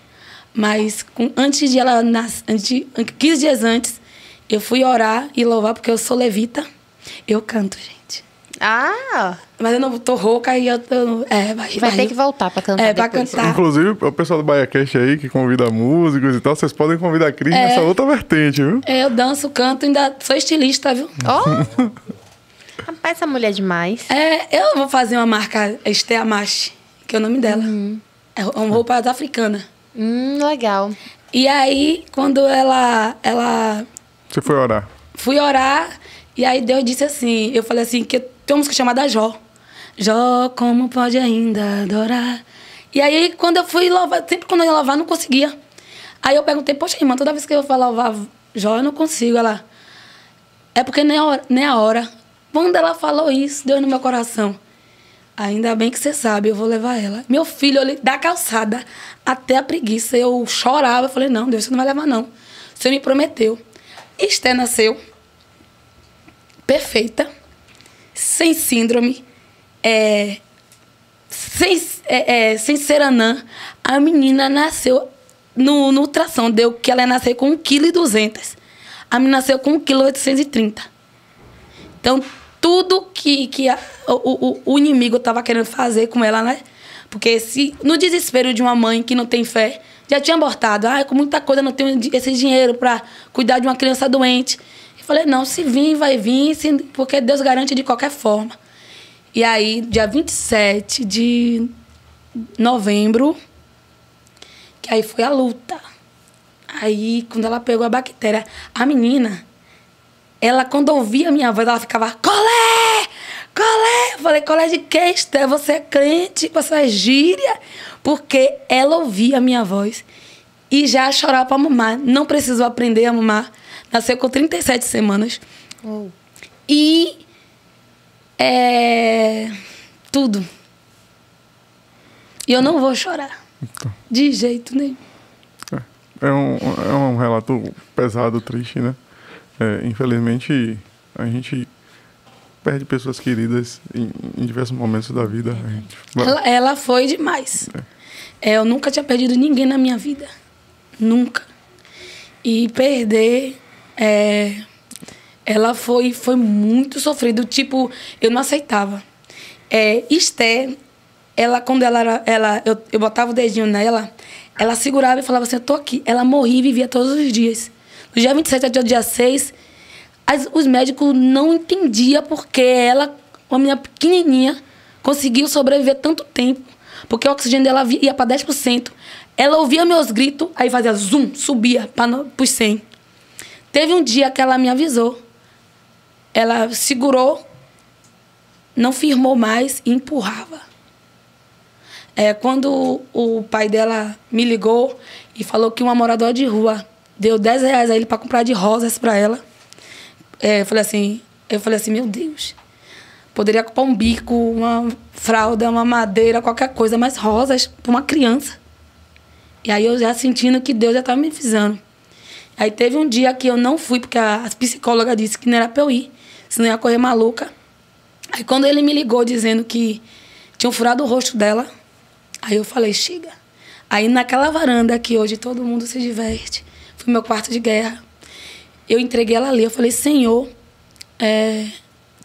C: Mas com- antes de ela nascer, antes de- 15 dias antes, eu fui orar e louvar, porque eu sou levita. Eu canto, gente.
A: Ah,
C: Mas eu não tô rouca e eu tô. É, vai,
A: vai ter que voltar pra cantar
C: É, pra
A: depois.
C: cantar. Tá.
B: Inclusive, o pessoal do BaiaCast aí que convida músicos e tal, vocês podem convidar a Cris
C: É.
B: nessa outra vertente, viu?
C: É, eu danço, canto, ainda sou estilista, viu?
A: Ó! Rapaz, essa mulher é demais.
C: É, eu vou fazer uma marca Esther Amache, que é o nome dela. É uma roupa africana.
A: Hum, legal.
C: E aí, quando ela, ela
B: Você foi orar.
C: fui orar E aí Deus disse assim, eu falei assim, que tem uma música chamada Jó. Jó, como pode ainda adorar? E aí, quando eu fui louvar, sempre quando eu ia louvar, não conseguia. Aí eu perguntei, poxa, irmã, toda vez que eu vou louvar Jó, eu não consigo. Ela, é porque nem a hora. Nem a hora. Quando ela falou isso, deu no meu coração. Ainda bem que você sabe, eu vou levar ela. Meu filho, ali da calçada até a preguiça, eu chorava. Falei, não, Deus, você não vai levar, não. Você me prometeu. Esté nasceu perfeita, sem síndrome, é, sem, é, é, sem ser anã. A menina nasceu no, no ultrassom, deu que ela ia nascer com 1,2 kg. A menina nasceu com 1,830 kg. Então, tudo que, que a, o, o, o inimigo estava querendo fazer com ela, né? Porque se no desespero de uma mãe que não tem fé, já tinha abortado, ah, com muita coisa não tenho esse dinheiro para cuidar de uma criança doente. Eu falei, não, se vir, vai vir, se, porque Deus garante de qualquer forma. E aí, dia 27 de novembro, que aí foi a luta. Aí, quando ela pegou a bactéria, a menina, ela, quando ouvia a minha voz, ela ficava, colé! Colé! Eu falei, colé de quê, Esté? Você é crente? Você é gíria? Porque ela ouvia a minha voz e já chorava para mamar. Não precisou aprender a mamar. Nasceu com 37 semanas. Oh. E. É. Tudo. E eu não vou chorar. Então. De jeito nenhum.
B: É, é, um, é um relato pesado, triste, né? É, infelizmente, a gente perde pessoas queridas em, em diversos momentos da vida. Gente...
C: Ela, ela, foi demais. É. é. eu nunca tinha perdido ninguém na minha vida. Nunca. E perder. É, ela foi, foi muito sofrido. Tipo, eu não aceitava. É, Esther, ela, quando ela era. Ela, eu, eu botava o dedinho nela, ela segurava e falava assim: Eu tô aqui. Ela morria e vivia todos os dias. Dia 27 até o dia 6, as, os médicos não entendiam porque ela, uma menina pequenininha, conseguiu sobreviver tanto tempo. Porque o oxigênio dela ia para 10%. Ela ouvia meus gritos, aí fazia zoom, subia para os 100. Teve um dia que ela me avisou. Ela segurou, não firmou mais e empurrava. É, quando o pai dela me ligou e falou que uma moradora de rua deu 10 reais a ele para comprar de rosas para ela. É, eu falei assim, eu falei assim, meu Deus. Poderia comprar um bico, uma fralda, uma madeira, qualquer coisa, mas rosas para uma criança. E aí eu já sentindo que Deus já estava me avisando. Aí teve um dia que eu não fui, porque a psicóloga disse que não era para eu ir, senão ia correr maluca. Aí quando ele me ligou dizendo que tinham furado o rosto dela, aí eu falei, chega. Aí naquela varanda que hoje todo mundo se diverte, pro meu quarto de guerra. Eu entreguei ela ali. Eu falei, Senhor, é,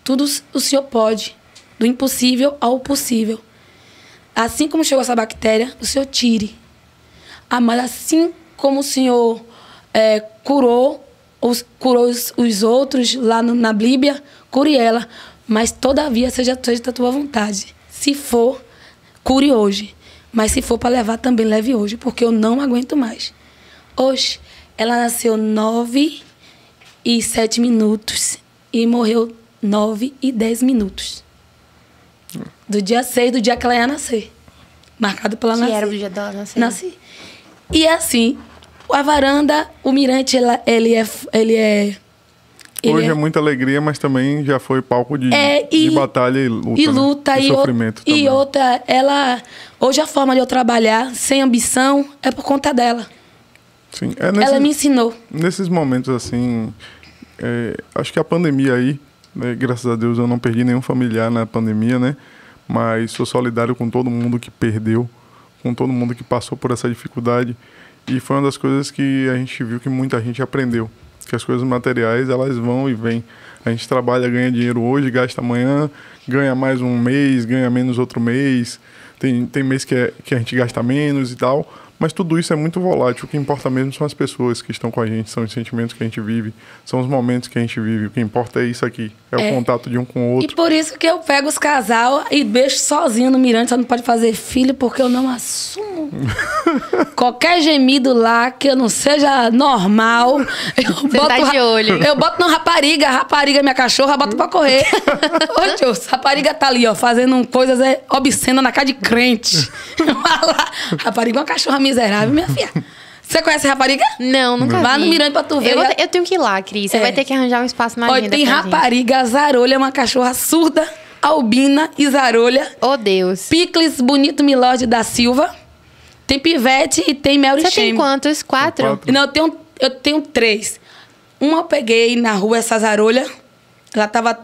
C: tudo o Senhor pode. Do impossível ao possível. Assim como chegou essa bactéria, o Senhor tire. Mas assim como o Senhor é, curou, os, curou os, os outros lá no, na Bíblia, cure ela. Mas todavia seja, seja da tua vontade. Se for, cure hoje. Mas se for para levar, também leve hoje, porque eu não aguento mais. Hoje, ela nasceu 9 e 7 minutos e morreu 9 e 10 minutos. Do dia 6, do dia que ela ia nascer. Marcado pela nascer.
A: Que era o dia dela nascer.
C: Nasci. E assim, a varanda, o mirante, ela, ele é. Ele é
B: ele Hoje é, é, muita alegria, mas também já foi palco de, é, e, de batalha e luta. E né? luta, né? e, e, sofrimento
C: o,
B: também.
C: E outra, ela. Hoje a forma de eu trabalhar sem ambição é por conta dela.
B: Sim.
C: É nesse, Ela me ensinou.
B: Nesses momentos assim, é, acho que a pandemia aí, né, graças a Deus eu não perdi nenhum familiar na pandemia, né? Mas sou solidário com todo mundo que perdeu, com todo mundo que passou por essa dificuldade. E foi uma das coisas que a gente viu que muita gente aprendeu. Que as coisas materiais, elas vão e vêm. A gente trabalha, ganha dinheiro hoje, gasta amanhã, ganha mais um mês, ganha menos outro mês. Tem, tem mês que, é, que a gente gasta menos e tal. Mas tudo isso é muito volátil. O que importa mesmo são as pessoas que estão com a gente, são os sentimentos que a gente vive, são os momentos que a gente vive. O que importa é isso aqui, é, é. o contato de um com o outro.
C: E por isso que eu pego os casal e deixo sozinho no mirante, só não pode fazer filho, porque eu não assumo? Qualquer gemido lá que eu não seja normal, eu boto,
A: tá de olho.
C: eu boto no rapariga, rapariga é minha cachorra, boto pra correr. Ô, tio, rapariga tá ali, ó, fazendo coisas é, obscenas na cara de crente. Rapariga é uma cachorra miserável, minha filha. Você conhece rapariga?
A: Não, nunca
C: Vai
A: vi.
C: no Mirante pra tu ver.
A: Eu, vou eu tenho que ir lá, Cris. Você
C: É.
A: vai ter que arranjar um espaço na
C: Olha, tem
A: gente.
C: rapariga, zarolha, uma cachorra surda, albina e zarolha.
A: Oh, Deus.
C: Picles Bonito Milord da Silva. Tem Pivete e tem Mary
A: Você tem quantos? Quatro?
B: quatro.
C: Não, eu tenho, eu tenho três. Uma eu peguei na rua, essa zarolha. Ela tava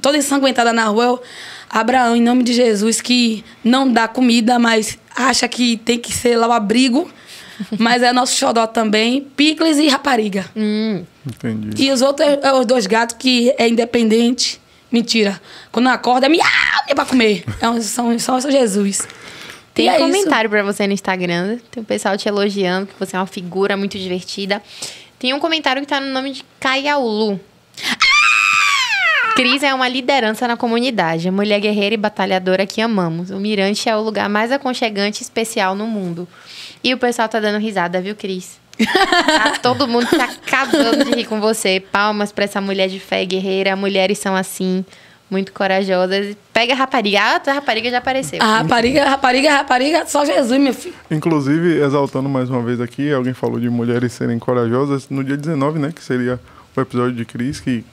C: toda ensanguentada na rua. Eu, Abraão, em nome de Jesus, que não dá comida, mas acha que tem que ser lá o abrigo. Mas é nosso xodó também. Picles e rapariga.
A: Hum.
B: Entendi.
C: E os outros é, é os dois gatos que é independente. Mentira. Quando acorda, é miau, é pra comer. É um, são, são só Jesus.
A: Tem um
C: é
A: comentário pra você no Instagram. Tem o pessoal te elogiando, que você é uma figura muito divertida. Tem um comentário que tá no nome de Caiaulu. Cris é uma liderança na comunidade, mulher guerreira e batalhadora que amamos. O Mirante é o lugar mais aconchegante e especial no mundo. E o pessoal tá dando risada, viu, Cris? Tá todo mundo tá acabando de rir com você. Palmas pra essa mulher de fé e guerreira. Mulheres são assim, muito corajosas. Pega a rapariga. Ah, a rapariga já apareceu.
C: A rapariga, rapariga, rapariga, só Jesus, meu filho.
B: Inclusive, exaltando mais uma vez aqui, alguém falou de mulheres serem corajosas. No dia 19, né? Que seria o episódio de Cris, que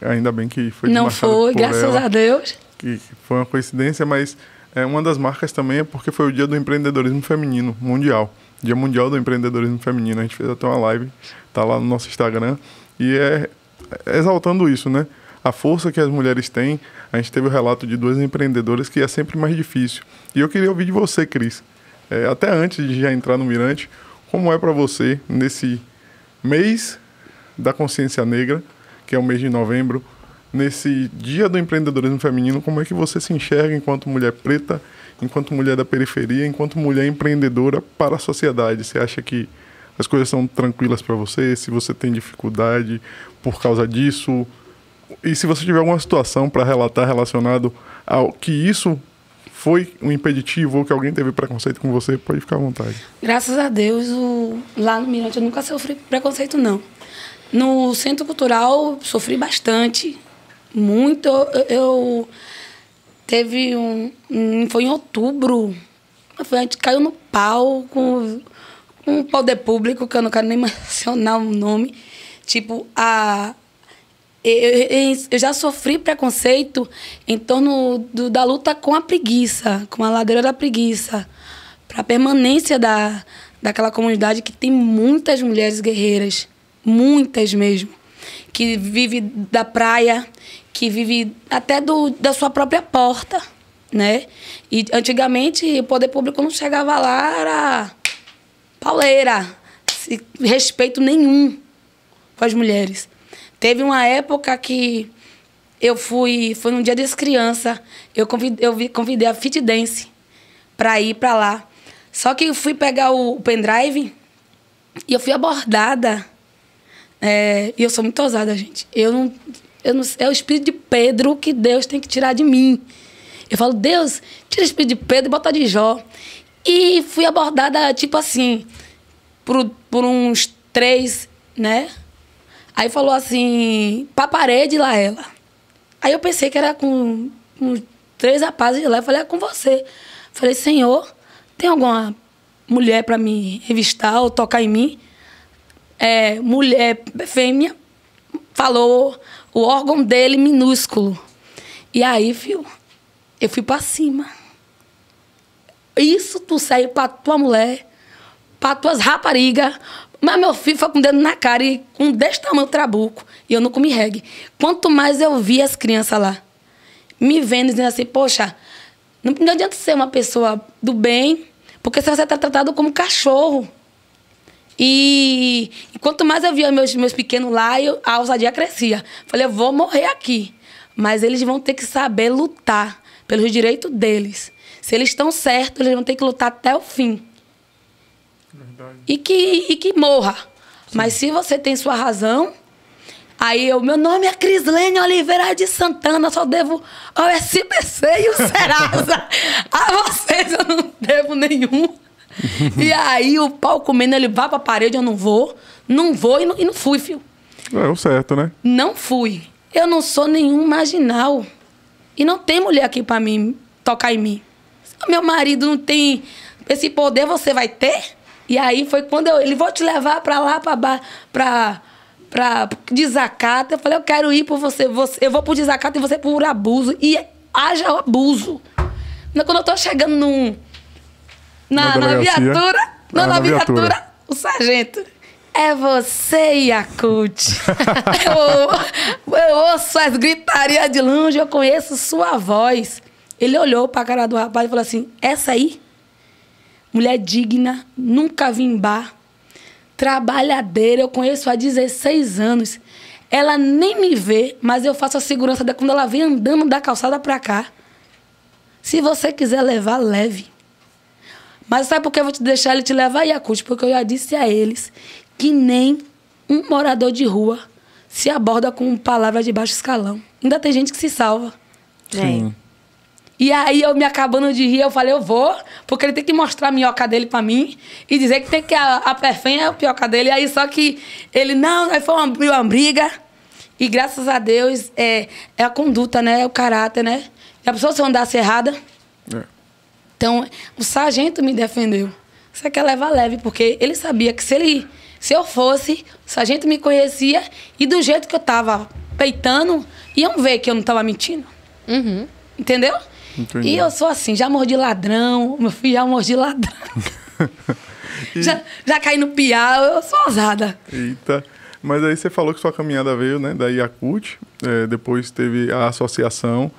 B: ainda bem que foi
C: Não foi, graças
B: ela,
C: a Deus.
B: Que que foi uma coincidência, mas é, uma das marcas também é porque foi o dia do empreendedorismo feminino mundial. Dia Mundial do Empreendedorismo Feminino. A gente fez até uma live, tá lá no nosso Instagram. E é, é exaltando isso, né? A força que as mulheres têm. A gente teve o relato de duas empreendedoras que é sempre mais difícil. E eu queria ouvir de você, Cris. É, até antes de já entrar no Mirante, como é para você nesse mês da consciência negra, que é o mês de novembro, nesse dia do empreendedorismo feminino, como é que você se enxerga enquanto mulher preta, enquanto mulher da periferia, enquanto mulher empreendedora para a sociedade? Você acha que as coisas são tranquilas para você? Se você tem dificuldade por causa disso? E se você tiver alguma situação para relatar relacionado ao que isso foi um impeditivo ou que alguém teve preconceito com você, pode ficar à vontade.
C: Graças a Deus, o- lá no Mirante eu nunca sofri preconceito, não. No Centro Cultural, sofri bastante. Muito. Eu, teve um, Foi em outubro. Foi, a gente caiu no pau com um poder público, que eu não quero nem mencionar o nome. Tipo, a. Eu- eu já sofri preconceito em torno do- da luta com a preguiça, com a ladeira da preguiça, para a permanência da, daquela comunidade que tem muitas mulheres guerreiras, muitas mesmo, que vive da praia, que vive até do, da sua própria porta, né? E antigamente o poder público não chegava lá, era pauleira, respeito nenhum com as mulheres. Teve uma época que eu fui, foi num dia das crianças, eu convidei, eu vi- convidei a Fit Dance para ir para lá. Só que eu fui pegar o pendrive e eu fui abordada. É, e eu sou muito ousada, gente. Eu não, eu não, é o espírito de Pedro que Deus tem que tirar de mim. Eu falo, Deus, tira o espírito de Pedro e bota de Jó. E fui abordada, tipo assim, por, por uns três, né? Aí falou assim, pra parede lá ela. Aí eu pensei que era com, com três rapazes de lá. Eu falei, é com você. Falei, Senhor, tem alguma mulher pra me revistar ou tocar em mim? É, mulher, fêmea, falou o órgão dele minúsculo. E aí, filho, eu fui pra cima. Isso tu saiu pra tua mulher, pra tuas raparigas. Mas meu filho foi com o dedo na cara e com desse tamanho trabuco. E eu não comi reggae. Quanto mais eu vi as crianças lá, me vendo dizendo assim, poxa, não, não adianta ser uma pessoa do bem, porque você vai ser tratado como cachorro. E, e quanto mais eu via meus, meus pequenos lá, eu, a ousadia crescia. Falei, eu vou morrer aqui. Mas eles vão ter que saber lutar pelos direitos deles. Se eles estão certos, eles vão ter que lutar até o fim. E que, e que morra. Mas se você tem sua razão, aí eu, meu nome é Crislene Oliveira de Santana, só devo ao SBC e o Serasa. a vocês eu não devo nenhum. e aí o pau comendo, ele vai pra parede, eu não vou. Não vou e não, e não fui, filho.
B: É o certo, né?
C: Não fui. Eu não sou nenhum marginal. E não tem mulher aqui pra mim tocar em mim. Meu marido não tem esse poder, você vai ter? E aí foi quando eu, ele vou te levar pra lá, pra, ba- pra, pra desacato. Eu falei, eu quero ir por você, você. Eu vou por desacato e você por abuso. E haja o abuso. Quando eu tô chegando num, na,
B: Na
C: na viatura, não,
B: Ah,
C: na,
B: na
C: viatura,
B: viatura.
C: o sargento. É você, Yakut. eu, eu ouço as gritarias de longe, eu conheço sua voz. Ele olhou pra cara do rapaz e falou assim: Essa aí, mulher digna, nunca vi em bar, trabalhadeira, eu conheço há 16 anos. Ela nem me vê, mas eu faço a segurança dela quando ela vem andando da calçada pra cá. Se você quiser levar, leve. Mas sabe por que eu vou te deixar ele te levar, Yakut? Porque eu já disse a eles que nem um morador de rua se aborda com palavras de baixo escalão. Ainda tem gente que se salva.
A: É.
C: E aí eu me acabando de rir, eu falei, eu vou, porque ele tem que mostrar a minhoca dele pra mim e dizer que tem que a, a perfenha é a pioca dele. Aí só que ele, não, aí foi uma, uma briga. E graças a Deus é, é a conduta, né? É o caráter, né? E a pessoa se andasse errada,
B: É.
C: então, o sargento me defendeu. Você quer levar leve, porque ele sabia que se ele. Se eu fosse, o sargento me conhecia e do jeito que eu tava peitando, iam ver que eu não tava mentindo.
A: Uhum.
C: Entendeu?
B: Entendi.
C: E eu sou assim, já mordi ladrão, meu filho já mordi ladrão. já, já caí no piau, eu sou ousada.
B: Eita. Mas aí você falou que sua caminhada veio, né, da Yakut, é, depois teve a associação.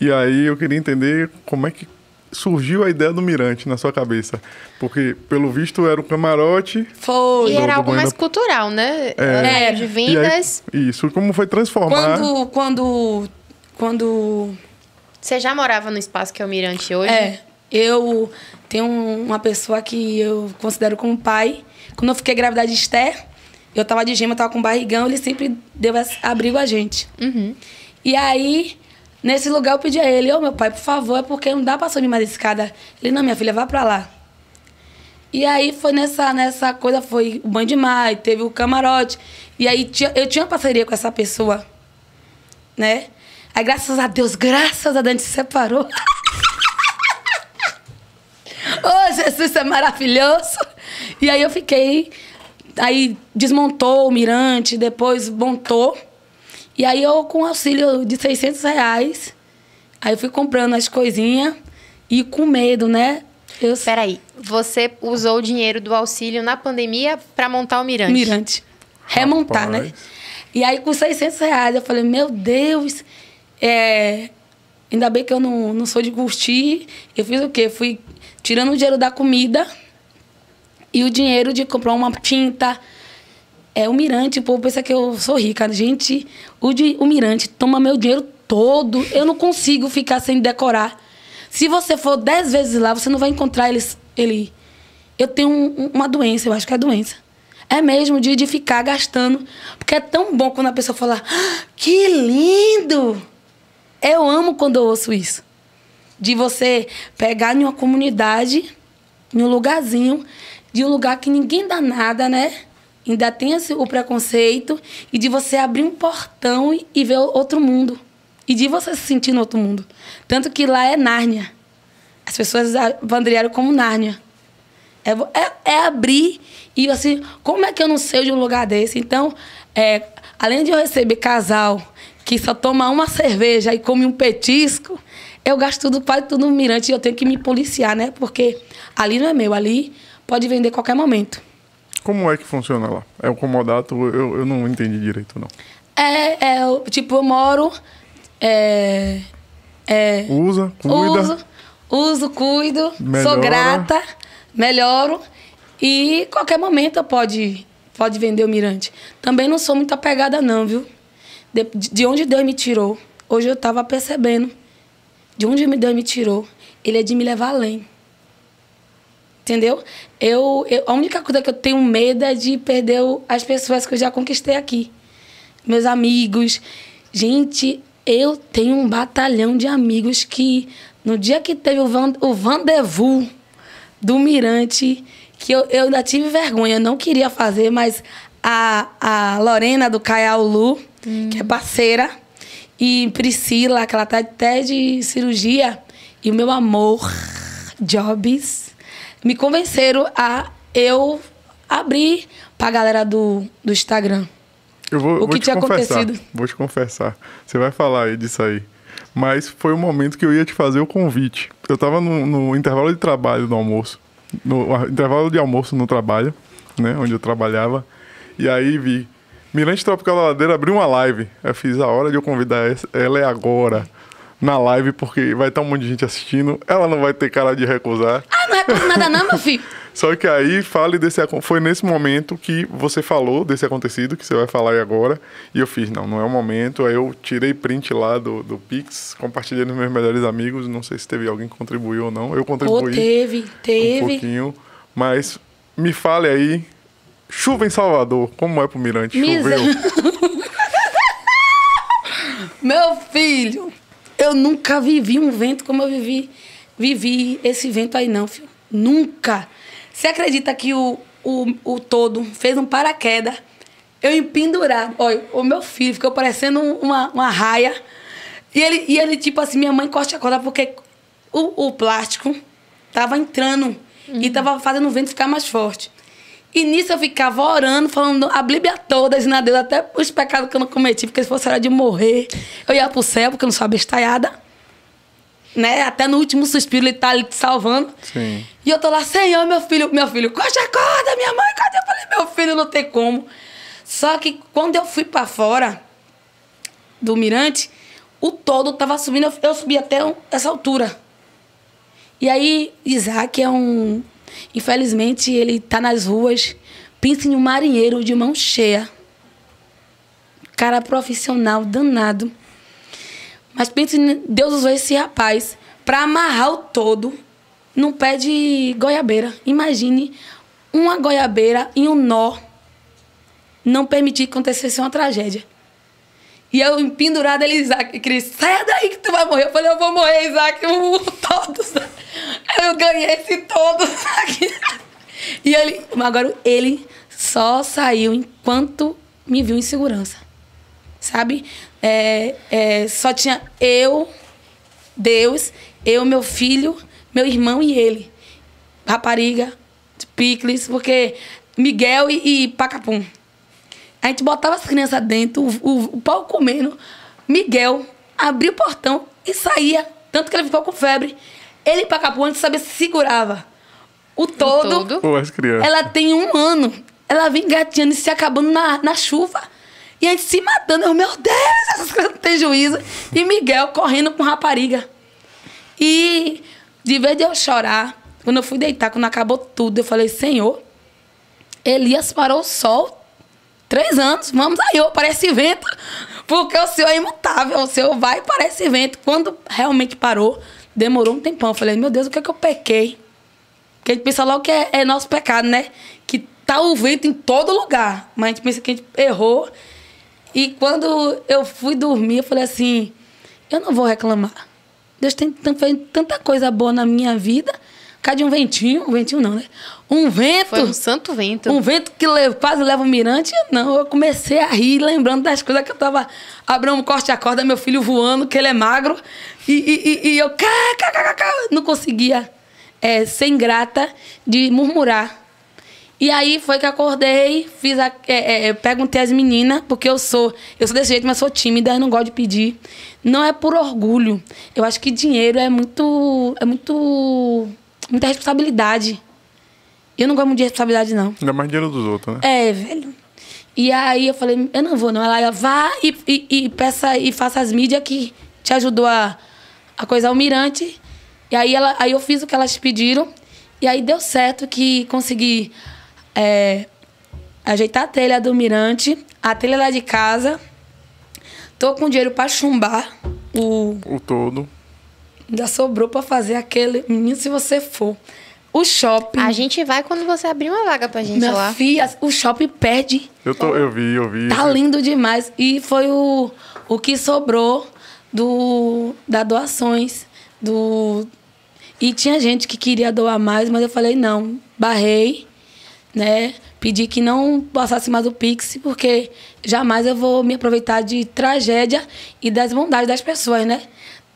B: E aí eu queria entender como é que surgiu a ideia do Mirante na sua cabeça. Porque, pelo visto, era o camarote.
C: Foi.
A: E era algo mais
B: da-
A: cultural, né?
B: É.
A: Era de
B: E aí,
A: vendas.
B: isso, como foi transformar.
C: Quando. Quando. Quando.
A: Você já morava no espaço que é o Mirante hoje?
C: É, eu tenho um- uma pessoa que eu considero como pai. Quando eu fiquei grávida de Esther, eu tava de gema, eu tava com barrigão, ele sempre deu abrigo a gente.
A: Uhum.
C: E aí, nesse lugar, eu pedi a ele, ô meu pai, por favor, é porque não dá pra subir mais a escada. Ele, não, minha filha, vá pra lá. E aí foi nessa, nessa coisa, foi o banho de mar, teve o camarote. E aí tinha- eu tinha uma parceria com essa pessoa, né? Aí graças a Deus, graças a Deus, a gente se separou. Ô, Jesus, isso é maravilhoso. E aí eu fiquei. Aí desmontou o mirante, depois montou. E aí eu, com auxílio de 600 reais, aí eu fui comprando as coisinhas e com medo, né? Eu
A: Peraí, você usou o dinheiro do auxílio na pandemia pra montar o Mirante?
C: mirante. Remontar, né?
B: Rapaz.
C: E aí, com 600 reais, eu falei, meu Deus, é, ainda bem que eu não, não sou de curtir. Eu fiz o quê? Fui tirando o dinheiro da comida e o dinheiro de comprar uma tinta. É, o Mirante, o povo pensa que eu sou rica. Gente, o, de, o Mirante toma meu dinheiro todo. Eu não consigo ficar sem decorar. Se você for dez vezes lá, você não vai encontrar eles, ele. Eu tenho um- um- uma doença, eu acho que é doença. É mesmo de, de ficar gastando. Porque é tão bom quando a pessoa fala, "Ah, que lindo! Eu amo quando eu ouço isso. De você pegar em uma comunidade, em um lugarzinho, de um lugar que ninguém dá nada, né? Ainda tem o preconceito, e de você abrir um portão e, e ver outro mundo. E de você se sentir no outro mundo. Tanto que lá é Nárnia. As pessoas vandrearam como Nárnia. É, é- é abrir e assim, como é que eu não sei de um lugar desse? Então, é, além de eu receber casal que só toma uma cerveja e come um petisco, eu gasto tudo, quase tudo no mirante e eu tenho que me policiar, né? Porque ali não é meu, ali pode vender qualquer momento.
B: Como é que funciona lá? É o comodato? Eu, eu não entendi direito, não.
C: É, é tipo, eu moro. É, é,
B: Usa, cuida.
C: Uso, uso, cuido,
B: Melhora.
C: sou grata, melhoro. E qualquer momento eu pode, pode vender o mirante. Também não sou muito apegada, não, viu? De, de onde Deus me tirou, hoje eu estava percebendo. De onde Deus me tirou, ele é de me levar além. Entendeu? Eu, eu- a única coisa que eu tenho medo é de perder as pessoas que eu já conquistei aqui. Meus amigos. Gente, eu tenho um batalhão de amigos que no dia que teve o, van, o Vandevous do Mirante, que eu, eu ainda tive vergonha, eu não queria fazer, mas a, a Lorena do Caiaulu, que é parceira, e Priscila, que ela tá até de cirurgia, e o meu amor, Jobs, me convenceram a eu abrir pra galera do, do Instagram.
B: Eu vou,
C: O
B: vou
C: que
B: te
C: tinha
B: confessar.
C: acontecido?
B: Vou te confessar. Você vai falar aí disso aí. Mas foi o momento que eu ia te fazer o convite. Eu tava no, no intervalo de trabalho do almoço. No intervalo de almoço no trabalho, né? Onde eu trabalhava. E aí vi. Mirante Tropical da Ladeira abriu uma live. Eu fiz a hora de eu convidar ela é agora. Na live, porque vai estar um monte de gente assistindo. Ela não vai ter cara de recusar.
C: Ah, não recordo nada não, meu filho.
B: Só que aí fale desse foi nesse momento que você falou desse acontecido que você vai falar aí agora e eu fiz não não é o momento aí eu tirei print lá do, do Pix compartilhei nos meus melhores amigos não sei se teve alguém que contribuiu ou não eu contribuí
C: teve,
B: um
C: teve.
B: pouquinho mas me fale aí chuva em Salvador como é pro Mirante
C: Miser-
B: choveu
C: Meu filho, eu nunca vivi um vento como eu vivi, vivi esse vento aí, não, filho. Nunca. Você acredita que o, o, o todo fez um paraquedas? Eu empendurado. Olha, o meu filho ficou parecendo um- uma, uma raia. E ele, e ele, tipo assim, minha mãe corta a corda porque o, o plástico tava entrando e tava fazendo o vento ficar mais forte. E nisso eu ficava orando, falando a Bíblia toda, dizendo a Deus até os pecados que eu não cometi, porque se fosse hora de morrer, eu ia pro céu, porque eu não sou abestalhada. Né? Até no último suspiro ele tá ali te salvando.
B: Sim.
C: E eu tô lá, Senhor, meu filho, meu filho, corte a corda, minha mãe, cadê? Eu falei, meu filho, não tem como. Só que quando eu fui pra fora do mirante, o todo tava subindo, eu, eu subi até um- essa altura. E aí, Isaac é um. Infelizmente, ele tá nas ruas. Pensa em um marinheiro de mão cheia. Cara profissional, danado. Mas pense, Deus usou esse rapaz para amarrar o todo num pé de goiabeira. Imagine uma goiabeira e um nó não permitir que acontecesse uma tragédia. E eu empendurada ele, Isaac, Cris, saia daí que tu vai morrer. Eu falei, eu vou morrer, Isaac, todos. Eu ganhei esse todo aqui. E ele, agora ele só saiu enquanto me viu em segurança. Sabe? É, é, só tinha eu, Deus, eu, meu filho, meu irmão e ele. Rapariga, picles, porque Miguel e, e Pacapum. A gente botava as crianças dentro, o, o, o pau comendo. Miguel abria o portão e saía. Tanto que ele ficou com febre. Ele gente sabia se segurava. O todo.
A: todo.
B: Pô, as crianças.
C: Ela tem um ano. Ela vem gatinhando e se acabando na, na chuva. E a gente se matando. Eu, meu Deus, essas crianças não têm juízo. E Miguel correndo com rapariga. E de vez de eu chorar, quando eu fui deitar, quando acabou tudo, eu falei, Senhor, Elias parou o sol. Três anos, vamos aí, eu parece vento. Porque o Senhor é imutável, o Senhor vai e parece vento. Quando realmente parou, demorou um tempão. Eu falei, meu Deus, o que é que eu pequei? Porque a gente pensa logo que é, é nosso pecado, né? Que tá o vento em todo lugar. Mas a gente pensa que a gente errou. E quando eu fui dormir, eu falei assim: eu não vou reclamar. Deus tem feito tanta coisa boa na minha vida. Cadê um ventinho? Um ventinho não, né? Um vento.
A: Foi um santo vento.
C: Um vento que le- quase leva o mirante. Não, eu comecei a rir, lembrando das coisas que eu tava. Abrindo um corte a corda, meu filho voando, que ele é magro. E, e, e- e eu cá, cá, cá, cá, cá, não conseguia é, ser ingrata de murmurar. E aí foi que acordei, fiz a, é, é, perguntei às meninas, porque eu sou, eu sou desse jeito, mas sou tímida, eu não gosto de pedir. Não é por orgulho. Eu acho que dinheiro é muito, é muito, muita responsabilidade. Eu não gosto muito de responsabilidade, não.
B: Ainda mais dinheiro dos outros, né?
C: É, velho. E aí eu falei, eu não vou, não. Ela vá e, e, e peça e faça as mídias que te ajudou a, a coisar o mirante. E aí, ela, aí eu fiz o que elas pediram. E aí deu certo que consegui é, ajeitar a telha do mirante, a telha lá de casa. Tô com dinheiro pra chumbar. O,
B: O todo.
C: Ainda sobrou pra fazer aquele. Menino, se você for. O shopping.
A: A gente vai quando você abrir uma vaga pra gente
C: Minha
A: lá.
C: filha, o shopping perde.
B: Eu, tô, eu vi, eu vi.
C: Tá lindo demais. E foi o, o que sobrou do, das doações. Do... E tinha gente que queria doar mais, mas eu falei, não, barrei, né? Pedi que não passasse mais o Pix, porque jamais eu vou me aproveitar de tragédia e das bondades das pessoas, né?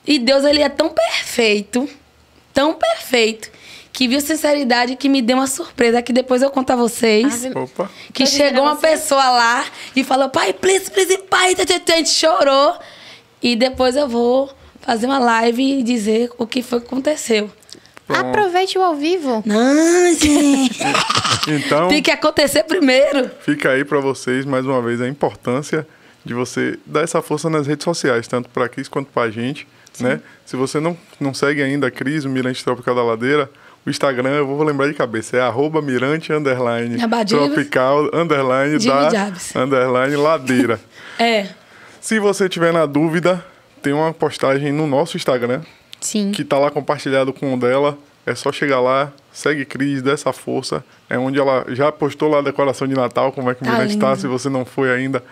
C: E Deus, ele é tão perfeito, tão perfeito, que viu sinceridade que me deu uma surpresa que depois eu conto a vocês.
B: Opa.
C: Que chegou uma pessoa lá e falou, pai, please, please, pai, a gente chorou. E depois eu vou fazer uma live e dizer o que foi que aconteceu.
A: Aproveite o ao vivo.
C: Não, gente.
B: Então,
C: Tem que acontecer primeiro.
B: fica aí pra vocês mais uma vez a importância de você dar essa força nas redes sociais, tanto pra Cris quanto pra gente, né? Se você não, não segue ainda a Cris, o Mirante Tropical da Ladeira, o Instagram, eu vou lembrar de cabeça, é arroba mirante underline
C: Abadivas.
B: tropical underline da
C: Jabs.
B: underline ladeira.
C: É.
B: Se você tiver na dúvida, tem uma postagem no nosso Instagram
A: Sim.
B: que tá lá compartilhado com o dela. É só chegar lá, segue Cris, dá essa força. É onde ela já postou lá a decoração de Natal, como é que o
C: Tá
B: Mirante tá.
C: lindo.
B: Se você não foi ainda,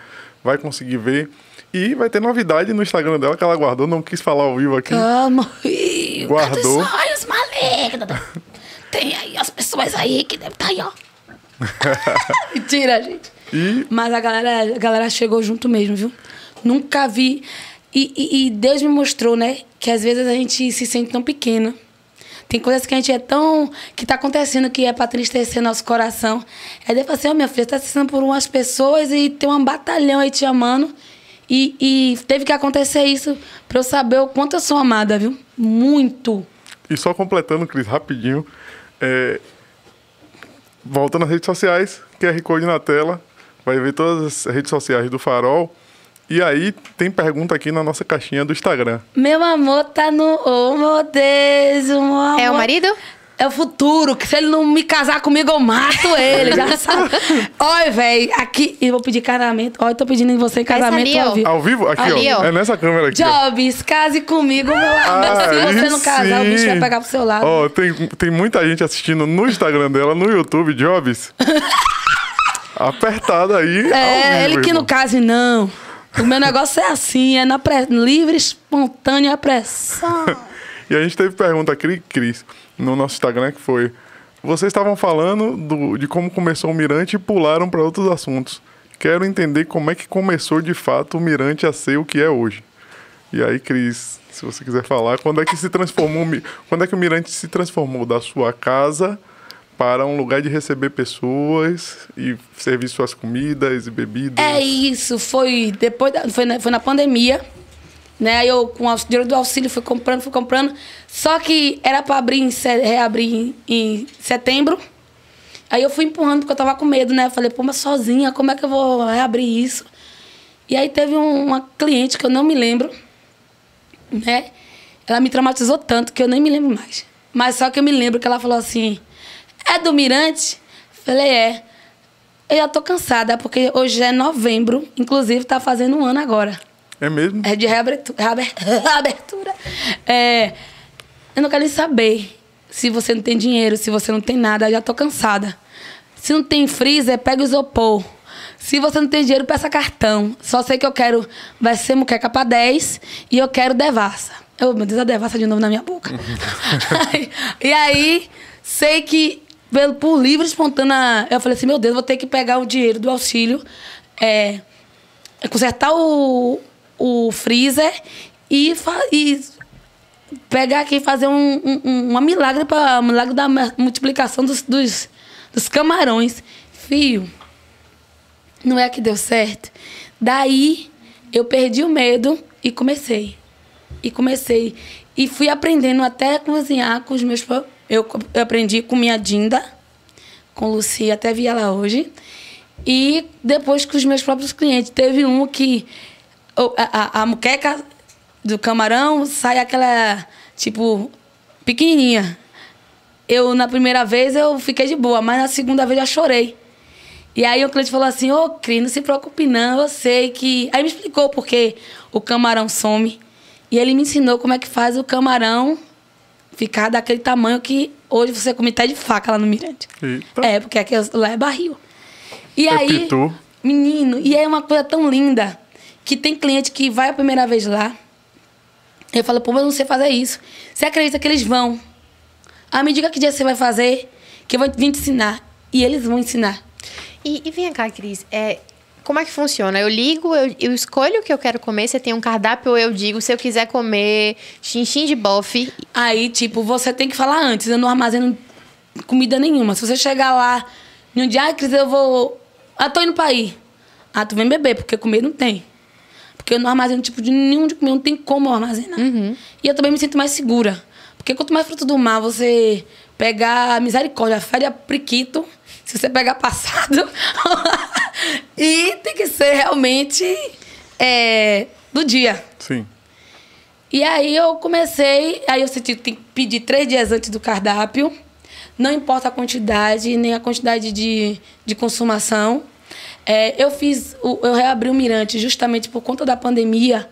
B: vai conseguir ver. E vai ter novidade no Instagram dela que ela guardou, não quis falar ao vivo aqui.
C: Ih,
B: Guardou.
C: Cadê os sonhos malignos? Tem aí as pessoas aí que devem estar aí, ó. Mentira, gente.
B: E
C: Mas a galera, a galera chegou junto mesmo, viu? Nunca vi. E, e- e Deus me mostrou, né? Que às vezes a gente se sente tão pequena. Tem coisas que a gente é tão. que tá acontecendo que é pra entristecer nosso coração. Aí Deus fala assim: ó, minha filha, tá assistindo por umas pessoas e tem um batalhão aí te amando. E, e teve que acontecer isso pra eu saber o quanto eu sou amada, viu? Muito.
B: E só completando, Cris, rapidinho. é, Volta nas redes sociais, QR Code na tela. Vai ver todas as redes sociais do Farol. E aí tem pergunta aqui na nossa caixinha do Instagram.
C: Meu amor tá no. Oh, meu Deus, o meu amor.
A: É o marido?
C: É o futuro, que se ele não me casar comigo, eu mato ele, já sabe. Olha, velho, aqui, eu vou pedir casamento. Olha, eu tô pedindo em você em casamento
A: ali, ó.
C: ao vivo.
B: Ao vivo? Aqui,
A: Ali,
B: ó.
A: ó.
B: É nessa câmera aqui. ó.
C: Jobs, case comigo, meu amor.
B: Ah,
C: Se você não casar, o bicho vai
B: sim.
C: pegar pro seu lado.
B: Ó, tem, tem muita gente assistindo no Instagram dela, no YouTube, Jobs. Apertada aí. ao
C: é,
B: vivo,
C: ele que
B: irmão.
C: não case, não. O meu negócio é assim, é na pre... livre, espontânea pressão.
B: E a gente teve pergunta aqui, Cris, no nosso Instagram, que foi... Vocês estavam falando do- de como começou o Mirante e pularam para outros assuntos. Quero entender como é que começou, de fato, o Mirante a ser o que é hoje. E aí, Cris, se você quiser falar, quando é que se transformou... Quando é que o Mirante se transformou da sua casa para um lugar de receber pessoas e servir suas comidas e bebidas?
C: É isso, foi depois da, foi, na, foi na pandemia, né? Aí eu com o dinheiro do auxílio fui comprando, fui comprando. Só que era para abrir reabrir em, em setembro. Aí eu fui empurrando porque eu tava com medo, né? Eu falei, pô, mas sozinha, como é que eu vou reabrir isso? E aí teve um- uma cliente que eu não me lembro, né? Ela me traumatizou tanto que eu nem me lembro mais. Mas só que eu me lembro que ela falou assim: é do Mirante? Falei, é. Eu já tô cansada, porque hoje é novembro, inclusive tá fazendo um ano agora.
B: É mesmo?
C: É de reabertura. reabertura. É, eu não quero nem saber se você não tem dinheiro, se você não tem nada, eu já tô cansada. Se não tem freezer, pega o isopor. Se você não tem dinheiro, peça cartão. Só sei que eu quero. Vai ser muqueca pra 10 e eu quero devassa. Oh, meu Deus, a devassa de novo na minha boca. e aí, sei que pelo, por livre espontânea. Eu falei assim: meu Deus, vou ter que pegar o dinheiro do auxílio. É, consertar o, o freezer e, e pegar aqui fazer um, um, um- uma milagre para milagre da multiplicação dos, dos, dos camarões. Fio, não é que deu certo. Daí eu perdi o medo e comecei. E comecei. E fui aprendendo até cozinhar com os meus. Eu, eu aprendi com minha Dinda, com Lucia, até vi ela hoje. E depois com os meus próprios clientes. Teve um que a, a, a muqueca do camarão sai aquela, tipo, pequenininha. Eu, na primeira vez, eu fiquei de boa, mas na segunda vez eu chorei. E aí o cliente falou assim, ô Cris, não se preocupe não, eu sei que... Aí me explicou porque o camarão some. E ele me ensinou como é que faz o camarão ficar daquele tamanho que hoje você come até de faca lá no Mirante.
B: Eita.
C: É, porque aqui lá é barril. E
B: É
C: aí,
B: pitu.
C: menino, e é uma coisa tão linda que tem cliente que vai a primeira vez lá. Eu falo, pô, mas eu não sei fazer isso. Você acredita que eles vão Ah, me diga que dia você vai fazer, que eu vou vir te ensinar. E eles vão ensinar.
A: E, e vem cá, Cris, é, como é que funciona? Eu ligo, eu, eu escolho o que eu quero comer, você tem um cardápio, ou eu digo, se eu quiser comer chinchim de bofe,
C: Aí, tipo, você tem que falar antes. Eu não armazeno comida nenhuma. Se você chegar lá num dia, ah, Cris, eu vou. Ah, tô indo pra ir. Ah, tu vem beber, porque comer não tem. Porque eu não armazeno tipo de nenhum de comer, não tem como eu armazenar. E eu também me sinto mais segura. Porque quanto mais fruto do mar você pegar misericórdia, féria priquito, se você pegar passado. e tem que ser realmente é, do dia.
B: Sim.
C: E aí eu comecei, aí eu senti que tem que pedir três dias antes do cardápio. Não importa a quantidade, nem a quantidade de, de consumação. É, eu fiz, eu reabri o Mirante justamente por conta da pandemia,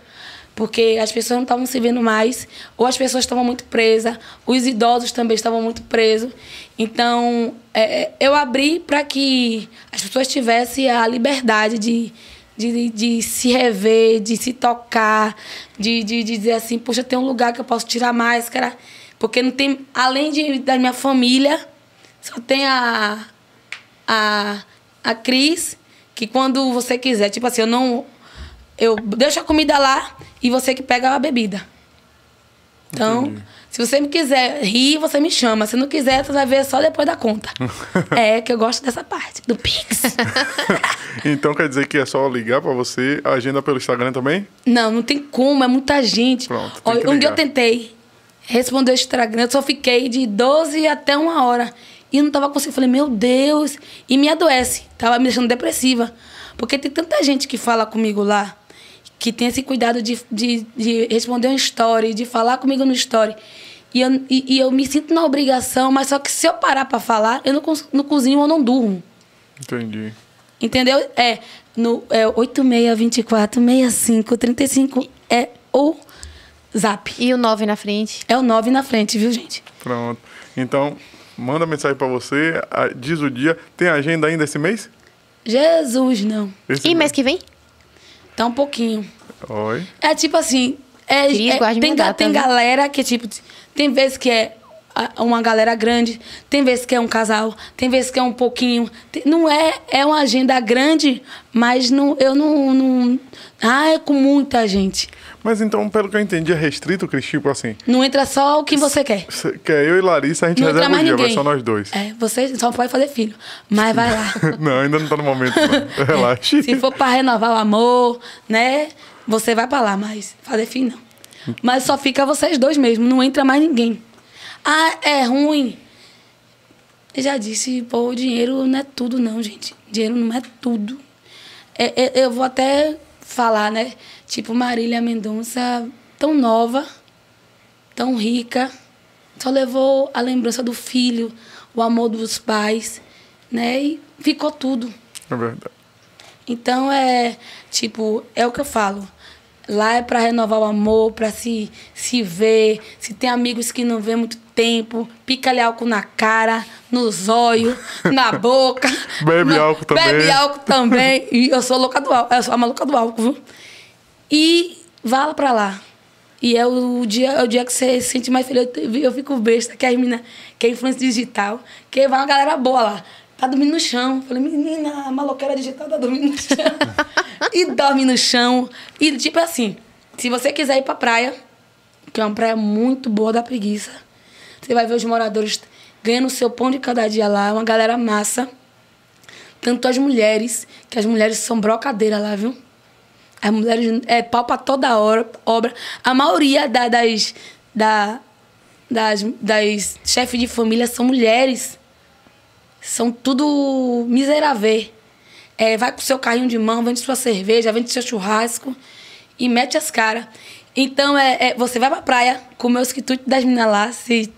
C: porque as pessoas não estavam se vendo mais, ou as pessoas estavam muito presas, os idosos também estavam muito presos. Então, é, eu abri para que as pessoas tivessem a liberdade de, de, de se rever, de se tocar, de, de, de dizer assim, poxa, tem um lugar que eu posso tirar máscara. Porque não tem, além de, da minha família, só tem a, a, a Cris, que quando você quiser, tipo assim, eu não. Eu deixo a comida lá e você que pega a bebida. Então,
B: Entendi.
C: se você me quiser rir, você me chama. Se não quiser, você vai ver só depois da conta. é que eu gosto dessa parte, do Pix.
B: Então quer dizer que é só ligar pra você, a agenda pelo Instagram também?
C: Não, não tem como, é muita gente.
B: Pronto,
C: Olha, um dia eu tentei responder o Instagram, eu só fiquei de 12 até uma hora. E não tava conseguindo. Falei, meu Deus. E me adoece. Tava me deixando depressiva. Porque tem tanta gente que fala comigo lá, que tem esse cuidado de, de, de responder um story, de falar comigo no story. E eu, e, e eu me sinto na obrigação, mas só que se eu parar pra falar, eu não, não cozinho ou não durmo.
B: Entendi.
C: Entendeu? É no é 8624 65 35 é o Zap.
A: e o 9 na frente.
C: É o 9 na frente, viu, gente?
B: Pronto. Então, manda mensagem pra você, diz o dia. Tem agenda ainda esse mês?
C: Jesus, não.
B: Esse
A: E mês que vem?
C: Tá um pouquinho.
B: Oi.
C: É tipo assim, é,
A: Cris,
C: é- tem, ga- tem galera que tipo tem vezes que é uma galera grande, tem vezes que é um casal, tem vezes que é um pouquinho. Tem- não é é uma agenda grande, mas não eu não, não ah, é com muita gente.
B: Mas então, pelo que eu entendi, é restrito, Cris, tipo assim.
C: Não entra só o que você quer.
B: cê- Que é eu e Larissa, a gente
C: Não
B: reserva o
C: mais
B: dia, vai
C: ninguém.
B: só nós dois.
C: É, você só pode fazer filho. Mas vai lá.
B: Não, ainda não tá no momento, não. Relaxe.
C: Se for pra renovar o amor, né? Você vai pra lá, mas fazer filho não. Mas só fica vocês dois mesmo, não entra mais ninguém. Ah, é ruim. Eu já disse, pô, o dinheiro não é tudo, não, gente. Dinheiro não é tudo. É- é- eu vou até falar, né? Tipo, Marília Mendonça, tão nova, tão rica, só levou a lembrança do filho, o amor dos pais, né? E ficou tudo.
B: É verdade.
C: Então é tipo, é o que eu falo. Lá é para renovar o amor, para se, se ver. Se tem amigos que não vê muito tempo, pica-lhe álcool na cara, no zóio, na boca.
B: Bebe
C: Na-
B: álcool também.
C: Bebe álcool também. E eu sou louca do álcool. Eu sou a maluca do álcool, viu? E vá lá pra lá. E é o dia, é o dia que você se sente mais feliz. Eu, eu fico besta, que as meninas, que é influência digital, que vai uma galera boa lá. Tá dormindo no chão. Falei, menina, a maloqueira digital tá dormindo no chão. e dorme no chão. E tipo assim, se você quiser ir pra praia, que é uma praia muito boa da preguiça, você vai ver os moradores ganhando o seu pão de cada dia lá, uma galera massa. Tanto as mulheres, que as mulheres são brocadeira lá, viu? As mulheres é pau pra toda hora, obra. A maioria da- das, da, das, das chefes de família são mulheres. São tudo miserável. É, vai com seu carrinho de mão, vende sua cerveja, vende seu churrasco e mete as caras. Então, é, é, você vai pra praia, comer os quitutes das meninas lá, se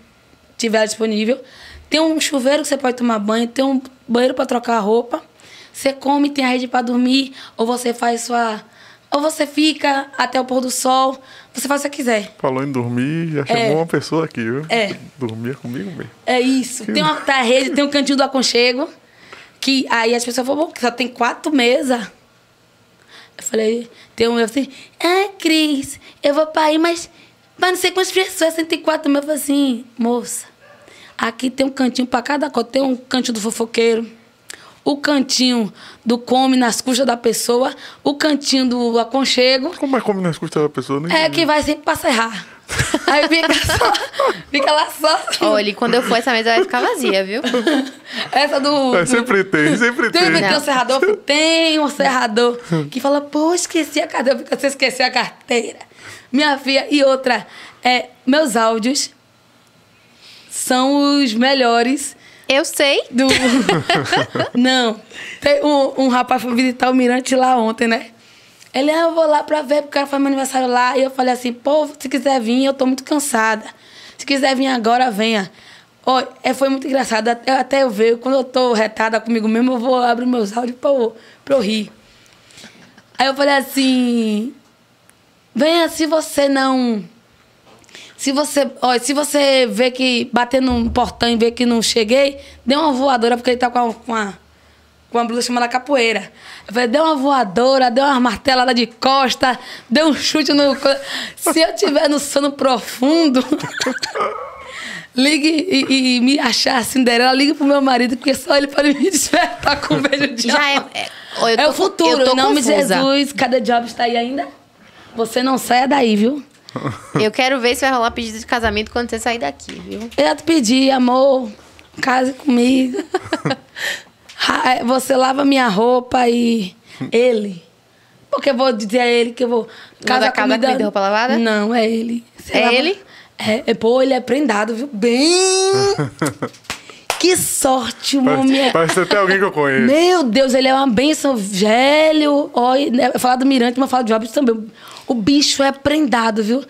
C: tiver disponível. Tem um chuveiro que você pode tomar banho, tem um banheiro para trocar a roupa. Você come, tem a rede para dormir, ou você faz sua. Ou você fica até o pôr do sol. Você faz o que você quiser.
B: Falou em dormir, já chamou uma pessoa aqui, viu?
C: É.
B: Dormia comigo mesmo.
C: É isso. Tem uma tá, rede, tem um cantinho do aconchego. Que aí as pessoas falam, "Pô, só tem quatro mesas. Eu falei, tem um eu assim, ah, Cris, eu vou pra aí, mas. Mas não sei quantas pessoas, 104 mil. Eu falei assim, moça, Aqui tem um cantinho para cada coisa. Tem um cantinho do fofoqueiro, o cantinho do come nas custas da pessoa, o cantinho do aconchego.
B: Como é como nas custas da pessoa? Não
C: É que vai sempre pra serrar. Aí fica, só, fica lá só.
A: Olha, quando eu for, essa mesa vai ficar vazia, viu?
C: Essa do.
B: É,
C: do-
B: sempre tem, sempre
C: Tem,
B: tem.
C: tem um serrador? Tem um serrador que fala, pô, esqueci a carteira. Você esqueceu a carteira. Minha filha. E outra, é, meus áudios são os melhores
A: Eu sei.
C: do. Não. Tem um, um rapaz foi visitar o Mirante lá ontem, né? Ele, ah, eu vou lá pra ver, porque o cara foi meu aniversário lá. E eu falei assim, pô, se quiser vir, eu tô muito cansada. Se quiser vir agora, venha. Ó, é, foi muito engraçado. Até, até eu ver, quando eu tô retada comigo mesmo, eu vou abrir meus áudios pra, pra eu rir. Aí eu falei assim, venha se você não... Se você, ó, se você vê que bater no portão e ver que não cheguei, dê uma voadora, porque ele tá com a, com com uma blusa chamada capoeira. Eu falei, dê uma voadora, dê uma martelada de costa, dê um chute no. Se eu tiver no sono profundo, ligue e, e- e me achar a Cinderela, ligue pro meu marido, porque só ele pode me despertar com um beijo de
A: Já é. É, eu
C: É
A: tô
C: o
A: com-
C: futuro,
A: eu tô
C: em nome de. Jesus. Cada job está aí ainda? Você não saia daí, viu?
A: Eu quero ver se vai rolar pedido de casamento quando você sair daqui, viu?
C: Eu te pedir, amor, case comigo. Ah, Você lava minha roupa e ele. Porque eu vou dizer a ele que eu vou
A: Manda casar comigo de roupa lavada?
C: Não, é ele. Você
A: É ele?
C: É, é, pô, ele é prendado, viu? Bem. que sorte.
B: Parece,
C: é-
B: parece até alguém que eu conheço.
C: Meu Deus, ele é uma benção, velho. Olha, né, falar do Mirante, mas falar do Jobs também. O bicho é prendado, viu?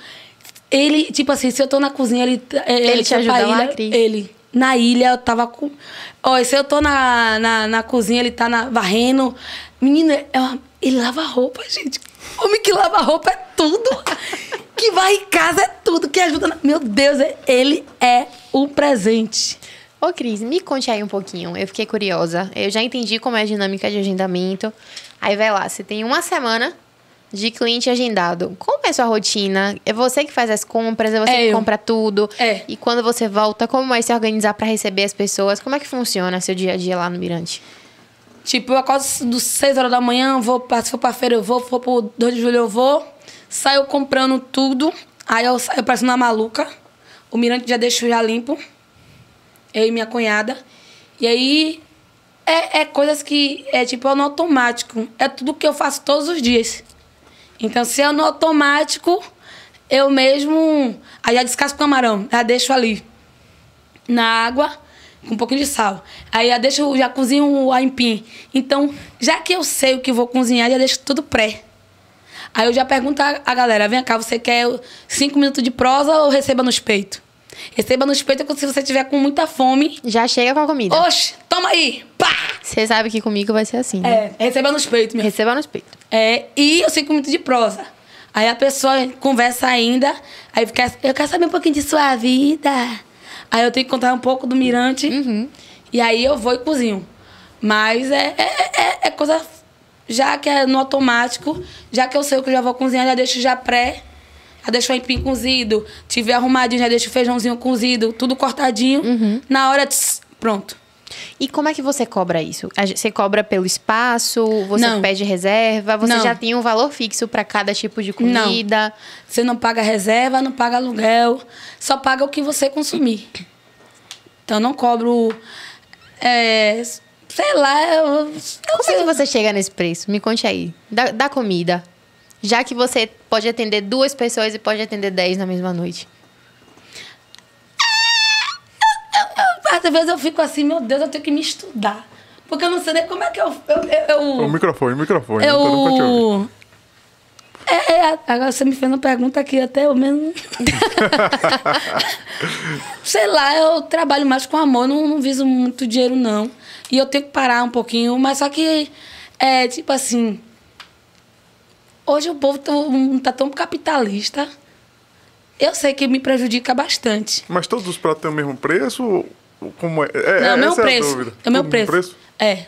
C: Ele, tipo assim, se eu tô na cozinha, ele. é,
A: Ele te
C: pra
A: ajuda lá,
C: ilha,
A: Cris?
C: Ele. Na ilha, eu tava com. Olha, se eu tô na, na, na cozinha, ele tá na, varrendo. Menina, é ele lava roupa, gente. Homem que lava roupa é tudo. que vai em casa é tudo. Que ajuda. na- Meu Deus, é- ele é um presente.
A: Ô, Cris, me conte aí um pouquinho. Eu fiquei curiosa. Eu já entendi como é a dinâmica de agendamento. Aí vai lá, você tem uma semana de cliente agendado. Como é a sua rotina? É você que faz as compras, é você
C: É
A: que
C: eu.
A: compra tudo.
C: É.
A: E quando você volta, como vai se organizar pra receber as pessoas? Como é que funciona seu dia a dia lá no Mirante?
C: Tipo, eu acordo dos 6 horas da manhã, vou pra, se for pra feira eu vou, se for pro 2 de julho eu vou. Saio comprando tudo. Aí eu saio parecendo uma maluca. O mirante já deixo já limpo. Eu e minha cunhada. E aí é, é coisas que é tipo é no automático. É tudo que eu faço todos os dias. Então, se é no automático, eu mesmo. Aí já descasco o camarão, já deixo ali na água com um pouquinho de sal. Aí já deixo, já cozinho o aipim. Então, já que eu sei o que vou cozinhar, já deixo tudo pré. Aí eu já pergunto a, galera, vem cá, você quer cinco minutos de prosa ou receba nos peitos? Receba nos peitos se você tiver com muita fome.
A: Já chega com a comida.
C: Oxe, toma aí! Pá!
A: Você sabe que comigo vai ser assim, né?
C: É, receba nos peitos, minha
A: Receba nos peitos.
C: é, e os cinco minutos de prosa. Aí a pessoa conversa ainda, aí fica, eu quero saber um pouquinho de sua vida. Aí eu tenho que contar um pouco do mirante. E aí eu vou e cozinho. Mas é, é, é- é coisa. Já que é no automático, já que eu sei o que eu já vou cozinhar, já deixo já pré. Já deixo o aipim cozido. Tiver arrumadinho, já deixo o feijãozinho cozido, tudo cortadinho. Na hora, tss, pronto.
A: E como é que você cobra isso? Você cobra pelo espaço? Você
C: Não.
A: pede reserva? Você
C: Não.
A: já tem um valor fixo para cada tipo de
C: Não.
A: comida?
C: Você não paga reserva, não paga aluguel, só paga o que você consumir. Então não cobro. é, sei lá, eu, eu
A: Como
C: sei.
A: é que você chega nesse preço? Me conte aí. Da, da comida. Já que você pode atender duas pessoas e pode atender dez na mesma noite.
C: Às vezes eu fico assim, meu Deus, eu tenho que me estudar. Porque eu não sei nem como é que eu. eu, eu,
B: O microfone, o microfone.
C: eu é, é, agora você me fez uma pergunta aqui até eu mesmo. Sei lá, eu trabalho mais com amor, não, não viso muito dinheiro, não. E eu tenho que parar um pouquinho, mas só que é tipo assim. Hoje o povo não tá tão capitalista. Eu sei que me prejudica bastante.
B: Mas todos os pratos têm o mesmo preço? Como é? é
C: Não, é o mesmo
B: é
C: preço. É o mesmo
B: no
C: preço. É.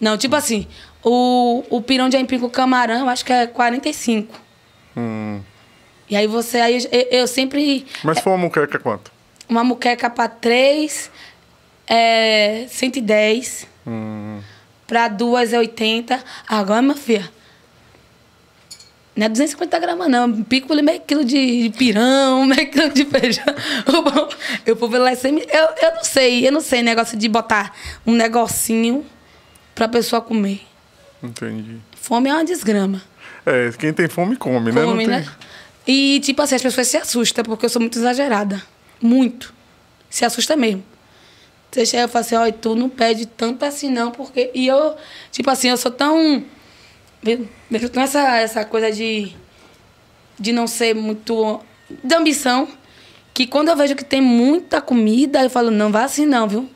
C: Não, tipo assim, o, o pirão de aipim com camarão, acho que é 45.
B: Hum.
C: E aí você, aí eu, eu sempre...
B: Mas for uma muqueca, quanto?
C: uma muqueca pra três é 110.
B: Hum.
C: Pra duas é 80. Agora, minha filha. Não é 250 gramas, não. Pico ali meio quilo de de pirão, meio quilo de feijão. Eu vou lá sem. Eu, eu não sei, eu não sei negócio de botar um negocinho pra pessoa comer.
B: Entendi.
C: Fome é uma desgrama.
B: É, quem tem fome come, né?
C: Come,
B: tem...
C: né? E, tipo assim, as pessoas se assustam, porque eu sou muito exagerada. Muito. Se assusta mesmo. Você chega e fala assim, olha, tu não pede tanto assim não, porque... E eu, tipo assim, eu sou tão... Eu eu tenho essa, essa coisa de... De não ser muito... De ambição. Que quando eu vejo que tem muita comida, eu falo, não vai assim não, viu?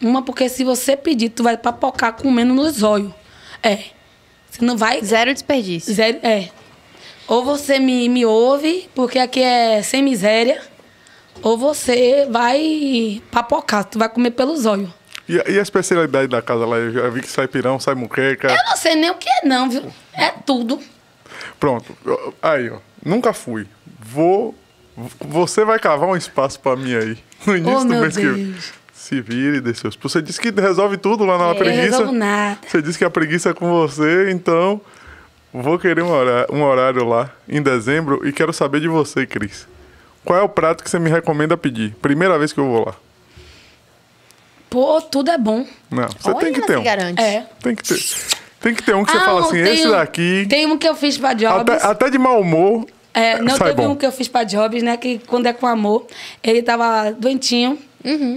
C: Uma, porque se você pedir, tu vai papocar comendo nos olhos. É. Você não vai...
A: Zero desperdício.
C: Zero, é. Ou você me, me ouve, porque aqui é sem miséria, ou você vai papocar, tu vai comer pelos olhos.
B: E, a- e a especialidade da casa lá? Eu já vi que sai pirão, sai muqueca.
C: Eu não sei nem o que é não, viu? É tudo.
B: Pronto. Aí, ó. Nunca fui. Vou. Você vai cavar um espaço pra mim aí. No início
C: Oh,
B: do mês que eu.
C: Deus.
B: Se vire, dê seus. Você disse que resolve tudo lá na
C: não
B: preguiça.
C: resolvo nada.
B: Você disse que a preguiça é com você, então vou querer um horário, um horário lá em dezembro e quero saber de você, Cris. Qual é o prato que você me recomenda pedir? Primeira vez que eu vou lá.
C: Pô, tudo é bom.
B: Não, você
A: Olha,
B: tem que
A: não
B: ter um.
A: garante.
C: É.
B: Tem que ter. Tem que ter um que você
C: Ah,
B: fala assim, esse
C: um-
B: daqui.
C: Tem um que eu fiz pra Jobs.
B: Até, até de mau humor.
C: É, não,
B: sai
C: teve
B: bom.
C: um que eu fiz pra Jobs, né? Que quando é com amor, ele tava doentinho.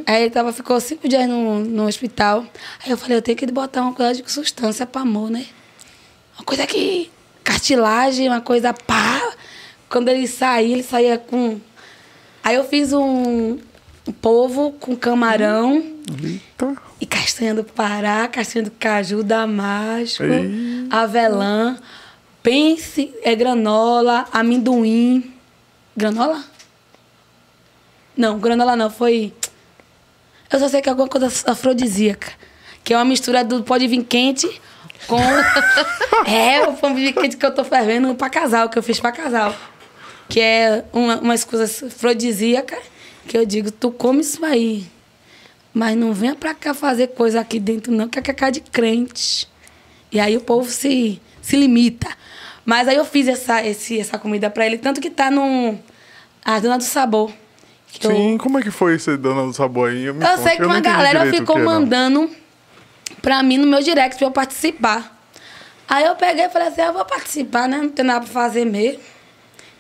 C: Aí ele tava, ficou cinco dias no, no hospital. Aí eu falei, eu tenho que botar uma coisa de substância pra amor, né? Uma coisa que. Cartilagem, uma coisa pá. Quando ele saía, ele saía com. Aí eu fiz um, um polvo com camarão
B: Eita.
C: e castanha do Pará, castanha do caju, damasco,
B: Ei.
C: avelã, pense, é granola, amendoim. Granola? Não, granola não, foi. Eu só sei que é alguma coisa afrodisíaca. Que é uma mistura do pó de vinho quente com. é, o pão de vinho quente que eu tô fervendo pra casal, que eu fiz pra casal. Que é uma, umas coisas afrodisíacas que eu digo, tu come isso aí. Mas não venha pra cá fazer coisa aqui dentro, não, que é cacá de crente. E aí o povo se, se limita. Mas aí eu fiz essa, esse, essa comida pra ele, tanto que tá no. A Dona do Sabor. que eu-
B: Sim, como é que foi esse dona do sabor aí? Me
C: eu
B: conte,
C: sei que
B: não
C: uma galera ficou mandando pra mim no meu direct pra eu participar. Aí eu peguei e falei assim, ah, eu vou participar, né? Não tem nada pra fazer mesmo.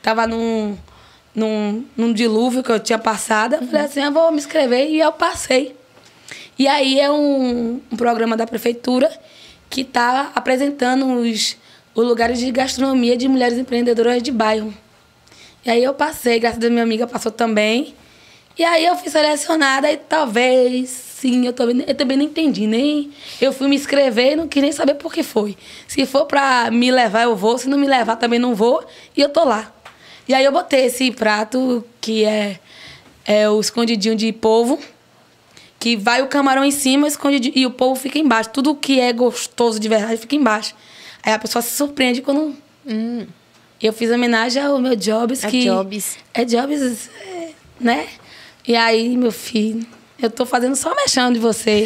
C: Tava num, num, num dilúvio que eu tinha passado. Eu falei assim, eu vou me inscrever e eu passei. E aí é um, um programa da prefeitura que tá apresentando os, os lugares de gastronomia de mulheres empreendedoras de bairro. E aí eu passei, graças a minha amiga passou também. E aí eu fui selecionada e talvez, sim, eu também, eu também não entendi. Nem eu fui me inscrever e não quis nem saber por que foi. Se for pra me levar, eu vou. Se não me levar, também não vou. E eu tô lá. E aí eu botei esse prato que é, é o escondidinho de polvo. Que vai o camarão em cima esconde, e o polvo fica embaixo. Tudo que é gostoso de verdade fica embaixo. Aí a pessoa se surpreende quando eu fiz homenagem ao meu Jobs,
A: A
C: que...
A: Jobs.
C: É Jobs, é, né? E aí, meu filho, eu tô fazendo só mexendo de você.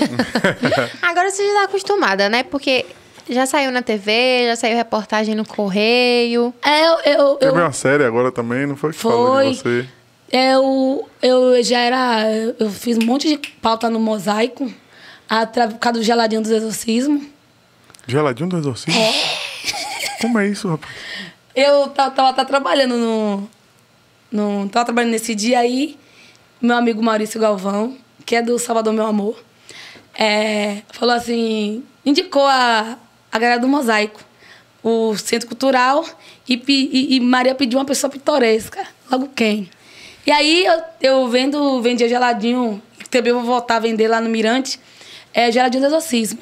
A: Agora você já tá acostumada, né? Porque já saiu na TV, já saiu reportagem no Correio.
C: é, eu, eu,
B: Teve
C: eu,
B: uma série agora também, não foi que falou
C: Foi.
B: de você?
C: Eu, eu já era... Eu fiz um monte de pauta no Mosaico, atra- por causa do geladinho dos exorcismos.
B: Geladinho do exorcismo? Como é isso, rapaz?
C: Eu tava, tava, tava trabalhando no, no... Tava trabalhando nesse dia aí, meu amigo Maurício Galvão, que é do Salvador Meu Amor, é, falou assim... Indicou a, a galera do Mosaico, o Centro Cultural, e, e, e Maria pediu uma pessoa pitoresca. Logo quem? E aí eu, eu vendo, vendia geladinho, também vou voltar a vender lá no Mirante, é geladinho do exorcismo.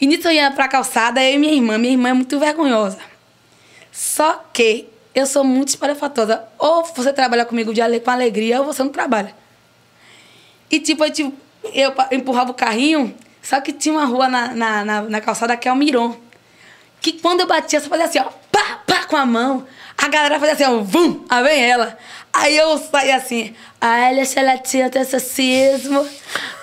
C: E nisso eu ia pra calçada, eu e minha irmã. Minha irmã é muito vergonhosa. Só que eu sou muito espalhafatosa. Ou você trabalha comigo de ale- com alegria, ou você não trabalha. E tipo, eu, tipo, eu empurrava o carrinho, só que tinha uma rua na, na, na, na calçada que é o Miron. Que quando eu batia, você fazia assim, ó, pá, pá, com a mão. A galera fazia assim, ó, vum, aí vem ela. Aí eu saí assim, olha, Xelatinha, tem exorcismo.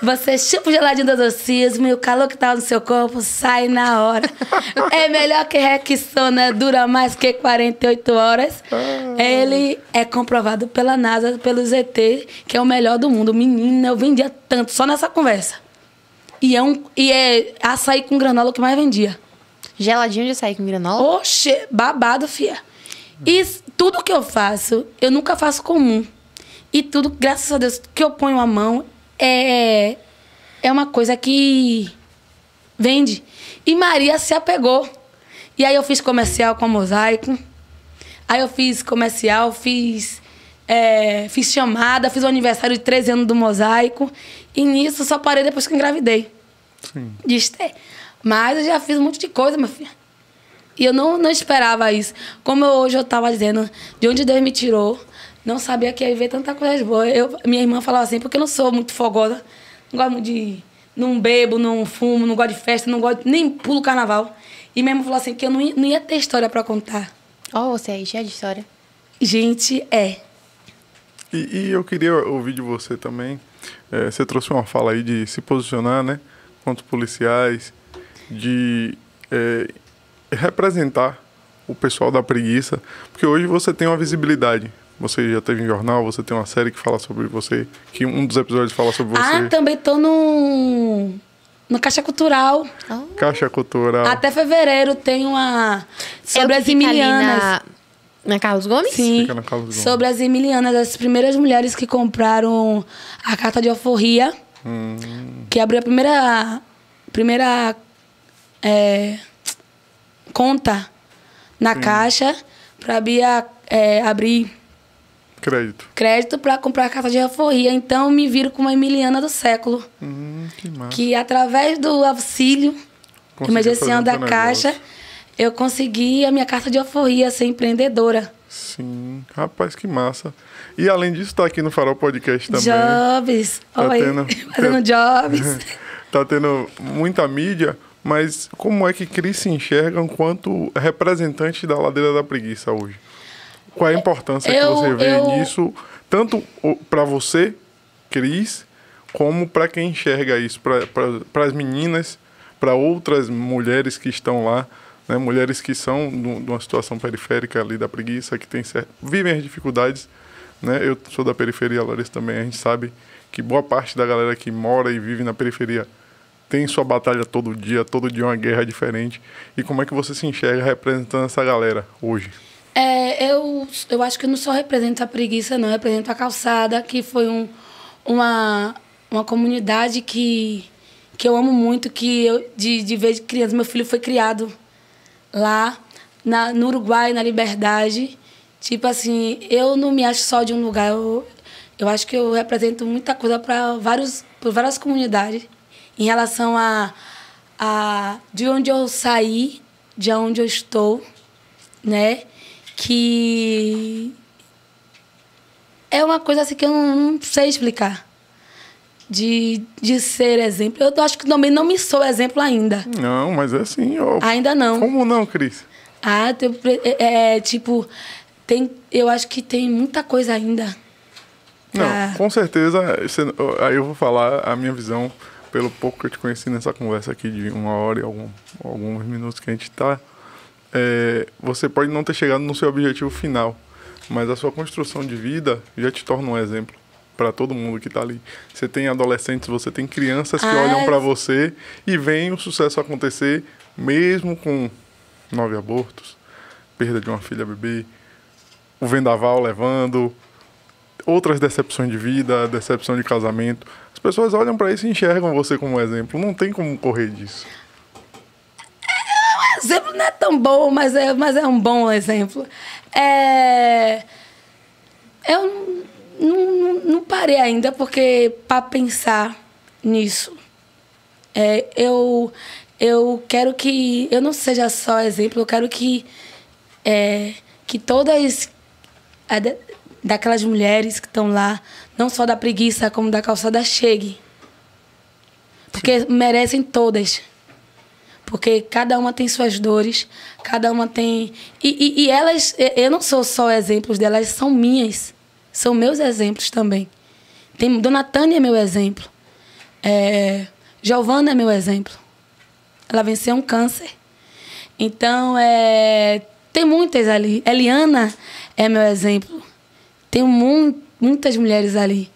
C: Você chupa o geladinho do exorcismo e o calor que tá no seu corpo sai na hora. é melhor que Rexona, dura mais que 48 horas. Ele é comprovado pela NASA, pelo ZT, que é o melhor do mundo. Menina, eu vendia tanto só nessa conversa. E é, um, e é açaí com granola o que mais vendia.
A: Geladinho de açaí com granola?
C: Oxe, babado, fia. E tudo que eu faço, eu nunca faço comum. E tudo, graças a Deus, que eu ponho a mão é, é uma coisa que vende. E Maria se apegou. E aí eu fiz comercial com a Mosaico. Aí eu fiz comercial, fiz, é, fiz chamada, fiz o aniversário de 13 anos do Mosaico. E nisso só parei depois que engravidei.
B: Sim.
C: Esther. Mas eu já fiz um monte de coisa, meu filho. E eu não, não esperava isso. Como eu, hoje eu estava dizendo, de onde Deus me tirou, não sabia que ia ver tanta coisa boa. Eu, minha irmã falava assim, porque eu não sou muito fogosa, não gosto muito de. Não bebo, não fumo, não gosto de festa, não gosto, nem pulo carnaval. E minha irmã falou assim, que eu não ia, não ia ter história para contar.
A: Ó, você aí, cheia de história.
C: Gente, é.
B: E, e eu queria ouvir de você também. eh, você trouxe uma fala aí de se posicionar, né? Contra os policiais, de eh, representar o pessoal da preguiça. Porque hoje você tem uma visibilidade. Você já teve em jornal, você tem uma série que fala sobre você, que um dos episódios fala sobre você.
C: Ah, também tô no. No Caixa Cultural.
B: Caixa Cultural.
C: Até fevereiro tem uma. Sobre
A: É
C: as Emilianas.
A: Na, na Carlos Gomes?
C: Sim.
B: Fica na Carlos Gomes.
C: Sobre as Emilianas, as primeiras mulheres que compraram a carta de alforria,
B: Hum,
C: que abriu a primeira, primeira é, conta na caixa para Bia é, abrir
B: crédito.
C: crédito para comprar a carta de alforria. Então me viram como a Emiliana do século,
B: Hum, que
C: que através do auxílio
B: Conseguiu
C: emergencial
B: um
C: da Caixa,
B: negócio.
C: eu consegui a minha carta de alforria, ser empreendedora.
B: Sim, rapaz, que massa. E além disso, tá aqui no Farol Podcast também.
C: Jobs.
B: Tá
C: Oi,
B: tendo-
C: fazendo jobs.
B: tá tendo muita mídia, mas como é que Cris se enxerga enquanto representante da Ladeira da Preguiça hoje? Qual é a importância
C: Eu-
B: que você vê
C: eu-
B: nisso, tanto para você, Cris, como para quem enxerga isso, para as meninas, para outras mulheres que estão lá, né, mulheres que são de uma situação periférica ali da preguiça, que tem cer- vivem as dificuldades, né? Eu sou da periferia, a Larissa também, a gente sabe que boa parte da galera que mora e vive na periferia tem sua batalha todo dia, todo dia uma guerra diferente. E como é que você se enxerga representando essa galera hoje?
C: É, eu, eu acho que eu não só represento a preguiça, não. Eu represento a calçada, que foi um, uma, uma comunidade que, que eu amo muito, que eu, de, de ver criança. Meu filho foi criado lá, na, no Uruguai, na Liberdade. Tipo assim, eu não me acho só de um lugar. Eu, eu acho que eu represento muita coisa para várias comunidades em relação a, a de onde eu saí, de onde eu estou, né? Que é uma coisa assim que eu não, não sei explicar. De, de ser exemplo. Eu acho que também não me sou exemplo ainda.
B: Não, mas é assim, ó.
C: Ainda não.
B: Como não, Cris?
C: Ah, tem, é, é, tipo, tem, eu acho que tem muita coisa ainda.
B: Não,
C: pra-
B: com certeza. aí eu vou falar a minha visão, pelo pouco que eu te conheci nessa conversa aqui de uma hora e algum, alguns minutos que a gente está. você pode não ter chegado no seu objetivo final, mas a sua construção de vida já te torna um exemplo para todo mundo que está ali. Você tem adolescentes, você tem crianças que
C: Ah,
B: olham para
C: é.
B: você e veem o sucesso acontecer, mesmo com nove abortos, perda de uma filha bebê, o vendaval levando, outras decepções de vida, decepção de casamento. As pessoas olham para isso e enxergam você como um exemplo. Não tem como correr disso.
C: exemplo não é tão bom, mas é, mas é um bom exemplo. É, eu não, não, não parei ainda, porque para pensar nisso, é, eu, eu quero que eu não seja só exemplo, eu quero que, é, que todas daquelas mulheres que estão lá, não só da preguiça, como da calçada, chegue. Porque merecem todas. Porque cada uma tem suas dores, cada uma tem. E, e, e elas, eu não sou só exemplos delas, são minhas. São meus exemplos também. Tem, Dona Tânia é meu exemplo. É, Giovana é meu exemplo. Ela venceu um câncer. Então, é, tem muitas ali. Eliana é meu exemplo. Tem mu muitas mulheres ali.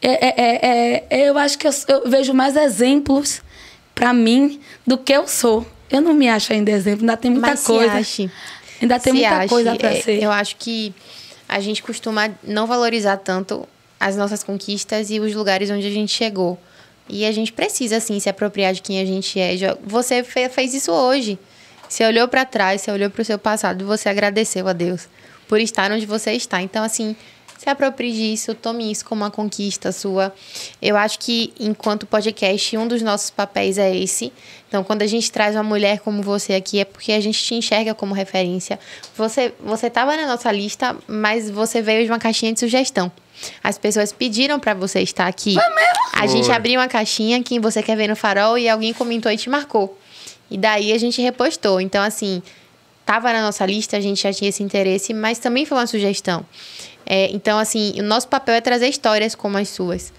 C: É, é, é, é, eu acho que eu, eu vejo mais exemplos para mim do que eu sou. Eu não me acho ainda exemplo, ainda tem muita
A: Mas
C: coisa.
A: Ache.
C: Ainda tem
A: Se
C: muita
A: ache.
C: coisa para
A: É,
C: ser.
A: Eu acho que a gente costuma não valorizar tanto as nossas conquistas e os lugares onde a gente chegou. E a gente precisa, assim, se apropriar de quem a gente é. Você fe- fez isso hoje. Você olhou para trás, você olhou para o seu passado e você agradeceu a Deus por estar onde você está. Então, assim, se aproprie disso, tome isso como uma conquista sua. Eu acho que, enquanto podcast, um dos nossos papéis é esse. Então, quando a gente traz uma mulher como você aqui, é porque a gente te enxerga como referência. Você você estava na nossa lista, mas você veio de uma caixinha de sugestão. As pessoas pediram para você estar aqui. A gente abriu uma caixinha, quem você quer ver no farol, e alguém comentou e te marcou. E daí a gente repostou. Então, assim, tava na nossa lista, a gente já tinha esse interesse, mas também foi uma sugestão. É, então, assim, o nosso papel é trazer histórias como as suas.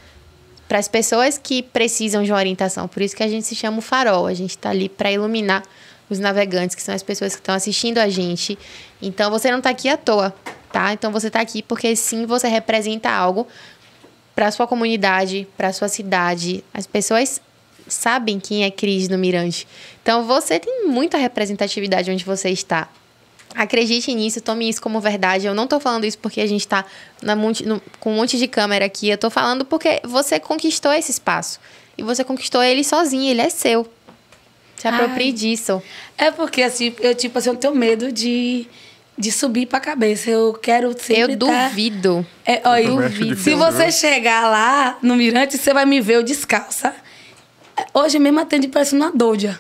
A: Para as pessoas que precisam de uma orientação. Por isso que a gente se chama o farol. A gente está ali para iluminar os navegantes, que são as pessoas que estão assistindo a gente. Então, você não está aqui à toa, tá? Então, você está aqui porque sim, você representa algo para sua comunidade, para sua cidade. As pessoas sabem quem é Cris no Mirante. Então você tem muita representatividade onde você está. Acredite nisso, tome isso como verdade. Eu não tô falando isso porque a gente tá na monte- no- com um monte de câmera aqui. Eu tô falando porque você conquistou esse espaço. E você conquistou ele sozinho, ele é seu. Se aproprie
C: Ai.
A: disso.
C: É porque, assim, eu, tipo assim, eu tenho medo de, de subir pra cabeça. Eu quero sempre
A: Eu
C: tá-
A: duvido.
C: É, olha,
B: Eu acho
C: se você chegar lá no Mirante, você vai me ver eu descalça. Hoje mesmo atende parecendo uma doida.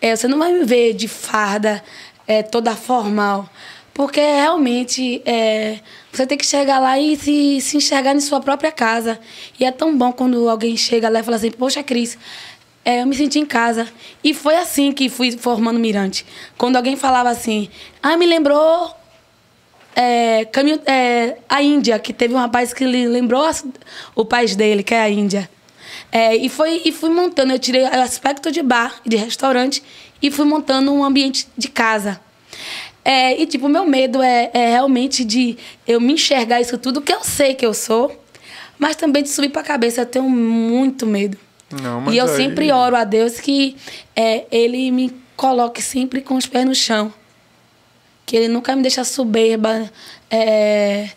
C: É, você não vai me ver de farda, é, toda formal. Porque realmente é, você tem que chegar lá e se, se enxergar em sua própria casa. E é tão bom quando alguém chega lá e fala assim, poxa, Cris, é, eu me senti em casa. E foi assim que fui formando Mirante. Quando alguém falava assim, ah, me lembrou é, caminho, é, a Índia, que teve um rapaz que lembrou o país dele, que é a Índia. É, e, foi, e fui montando, eu tirei o aspecto de bar, de restaurante, e fui montando um ambiente de casa. É, e, tipo, o meu medo é, é realmente de eu me enxergar isso tudo, que eu sei que eu sou, mas também de subir pra cabeça. Eu tenho muito medo.
B: Não,
C: e eu
B: aí-
C: sempre oro a Deus que é, Ele me coloque sempre com os pés no chão. Que Ele nunca me deixa soberba. É,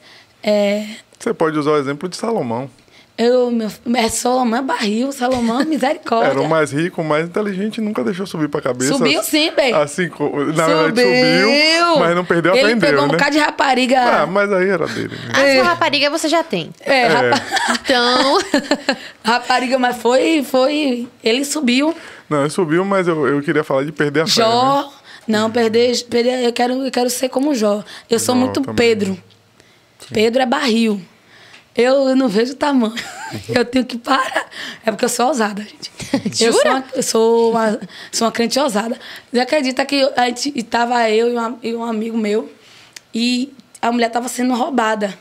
C: é,
B: Você pode usar o exemplo de Salomão.
C: Eu, meu, é Salomão é barril, Salomão é misericórdia.
B: Era o mais rico, o mais inteligente, nunca deixou subir pra cabeça.
C: Subiu sim, bem.
B: Assim, na verdade subiu, mas não perdeu,
C: Ele
B: aprendeu,
C: pegou um
B: né?
C: bocado de rapariga.
B: Ah, mas aí era dele. né?
A: A sua rapariga você já tem.
C: é, rapa-
A: Então,
C: rapariga, mas foi, foi. Ele subiu.
B: Não, ele subiu, mas eu, eu queria falar de perder a fé. né?
C: Jó. Não, perder, perder eu, quero, eu quero ser como Jó. Eu sou
B: Jó
C: muito
B: também.
C: Pedro. Pedro é barril. Eu, eu não vejo o tamanho. eu tenho que parar. É porque eu sou ousada, gente. Eu sou
A: Jura?
C: uma, eu sou uma, sou uma crente ousada. Você acredita que a gente estava eu e, uma- e um amigo meu e a mulher estava sendo roubada.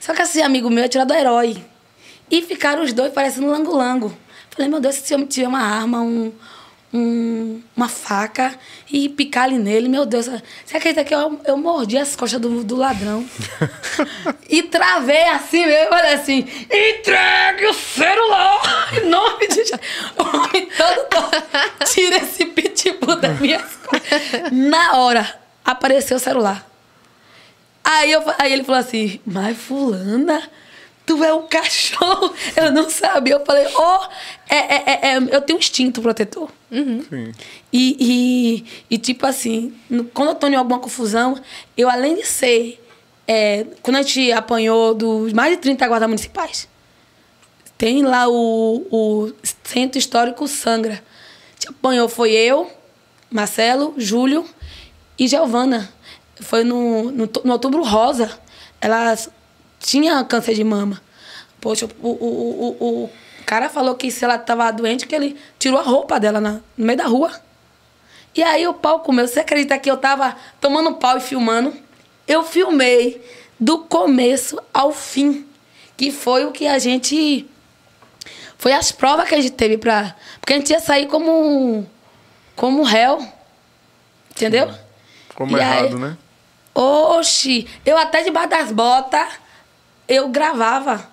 C: Só que esse amigo meu é tirado do herói. E ficaram os dois parecendo lango-lango. Falei, meu Deus, se esse homem tiver uma arma, um, um- uma faca e picar ali nele, meu Deus. Você acredita que eu, eu mordi as costas do, do ladrão? e travei assim mesmo, falei assim, entregue o celular! Em nome de Jesus. Tira esse pitbull das minhas costas. Na hora, apareceu o celular. Aí, eu, aí ele falou assim, mas fulana, tu é um cachorro. Eu não sabia. Eu falei, oh, é, é, é, é, eu tenho um instinto protetor.
B: Sim.
C: E, e, e, tipo assim, quando eu tô em alguma confusão, eu além de ser. é, quando a gente apanhou dos mais de 30 guardas municipais, tem lá o, o Centro Histórico Sangra. A gente apanhou, foi eu, Marcelo, Júlio e Giovana. Foi no, no, no Outubro Rosa. Ela tinha câncer de mama. Poxa, o, o, o, o, cara falou que se ela tava doente, que ele tirou a roupa dela na, no meio da rua. E aí o pau comeu. Você acredita que eu tava tomando pau e filmando? Eu filmei do começo ao fim. Que foi o que a gente. Foi as provas que a gente teve pra. Porque a gente ia sair como. Como réu. Entendeu?
B: Como
C: E aí-
B: errado, né?
C: Oxi, eu até debaixo das botas, eu gravava.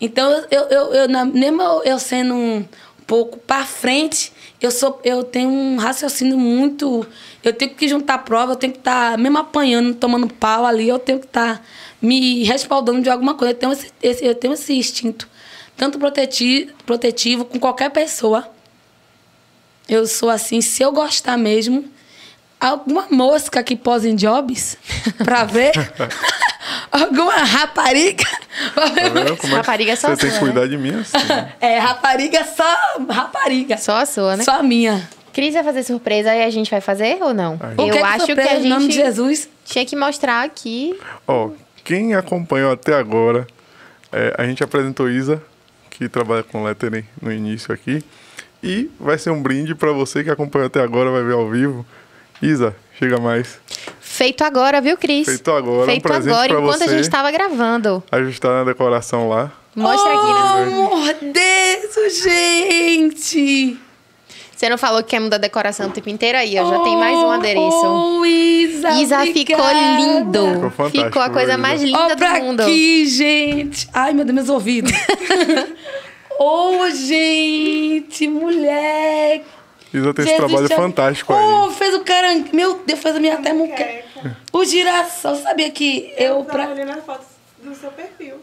C: Então, eu, eu, eu, na- mesmo eu, sendo um pouco pra frente, eu, sou, eu tenho um raciocínio muito. Eu tenho que juntar prova, eu tenho que estar, mesmo apanhando, tomando pau ali, eu tenho que estar me respaldando de alguma coisa. Eu tenho esse, esse- eu tenho esse instinto, tanto proteti, protetivo com qualquer pessoa. Eu sou assim, se eu gostar mesmo, alguma mosca que posa em jobs pra ver, alguma rapariga.
B: Tá é que
A: Rapariga é só
B: Você tem que
A: sua,
B: cuidar de mim assim.
C: É, rapariga só rapariga.
A: Só a sua, né?
C: Só a minha.
A: Cris vai fazer surpresa e a gente vai fazer ou não?
B: Aí.
A: Eu
C: que é que
A: acho que
C: surpresa,
A: a
C: Em nome de
A: gente
C: Jesus.
A: tinha que mostrar aqui.
B: Ó, quem acompanhou até agora, é, a gente apresentou Isa, que trabalha com lettering no início aqui. E vai ser um brinde pra você que acompanhou até agora, vai ver ao vivo. Isa, chega mais.
A: Feito agora, viu, Cris?
B: Feito agora, um
A: Feito
B: presente
A: agora,
B: pra
A: enquanto a gente tava gravando.
B: Ajustar na decoração lá.
A: Mostra aqui, né?
C: Oh, amor Deus, gente!
A: Você não falou que quer mudar a decoração o tempo inteiro aí, ó. Já tem mais um adereço.
C: Oh, Isa,
A: Isa ficou lindo.
B: Ficou fantástico,
A: Ficou a coisa
B: Isa.
A: mais linda
C: pra
A: do mundo.
C: aqui, gente. Ai, meu Deus, meus ouvidos. oh, gente, mulher.
B: Isa tem esse trabalho fantástico
C: Oh,
B: aí.
C: fez o carangue. Meu Deus, fez a minha até muqueca. O girassol, sabia que eu...
D: Eu
C: Pra...
D: olhando as fotos do seu perfil.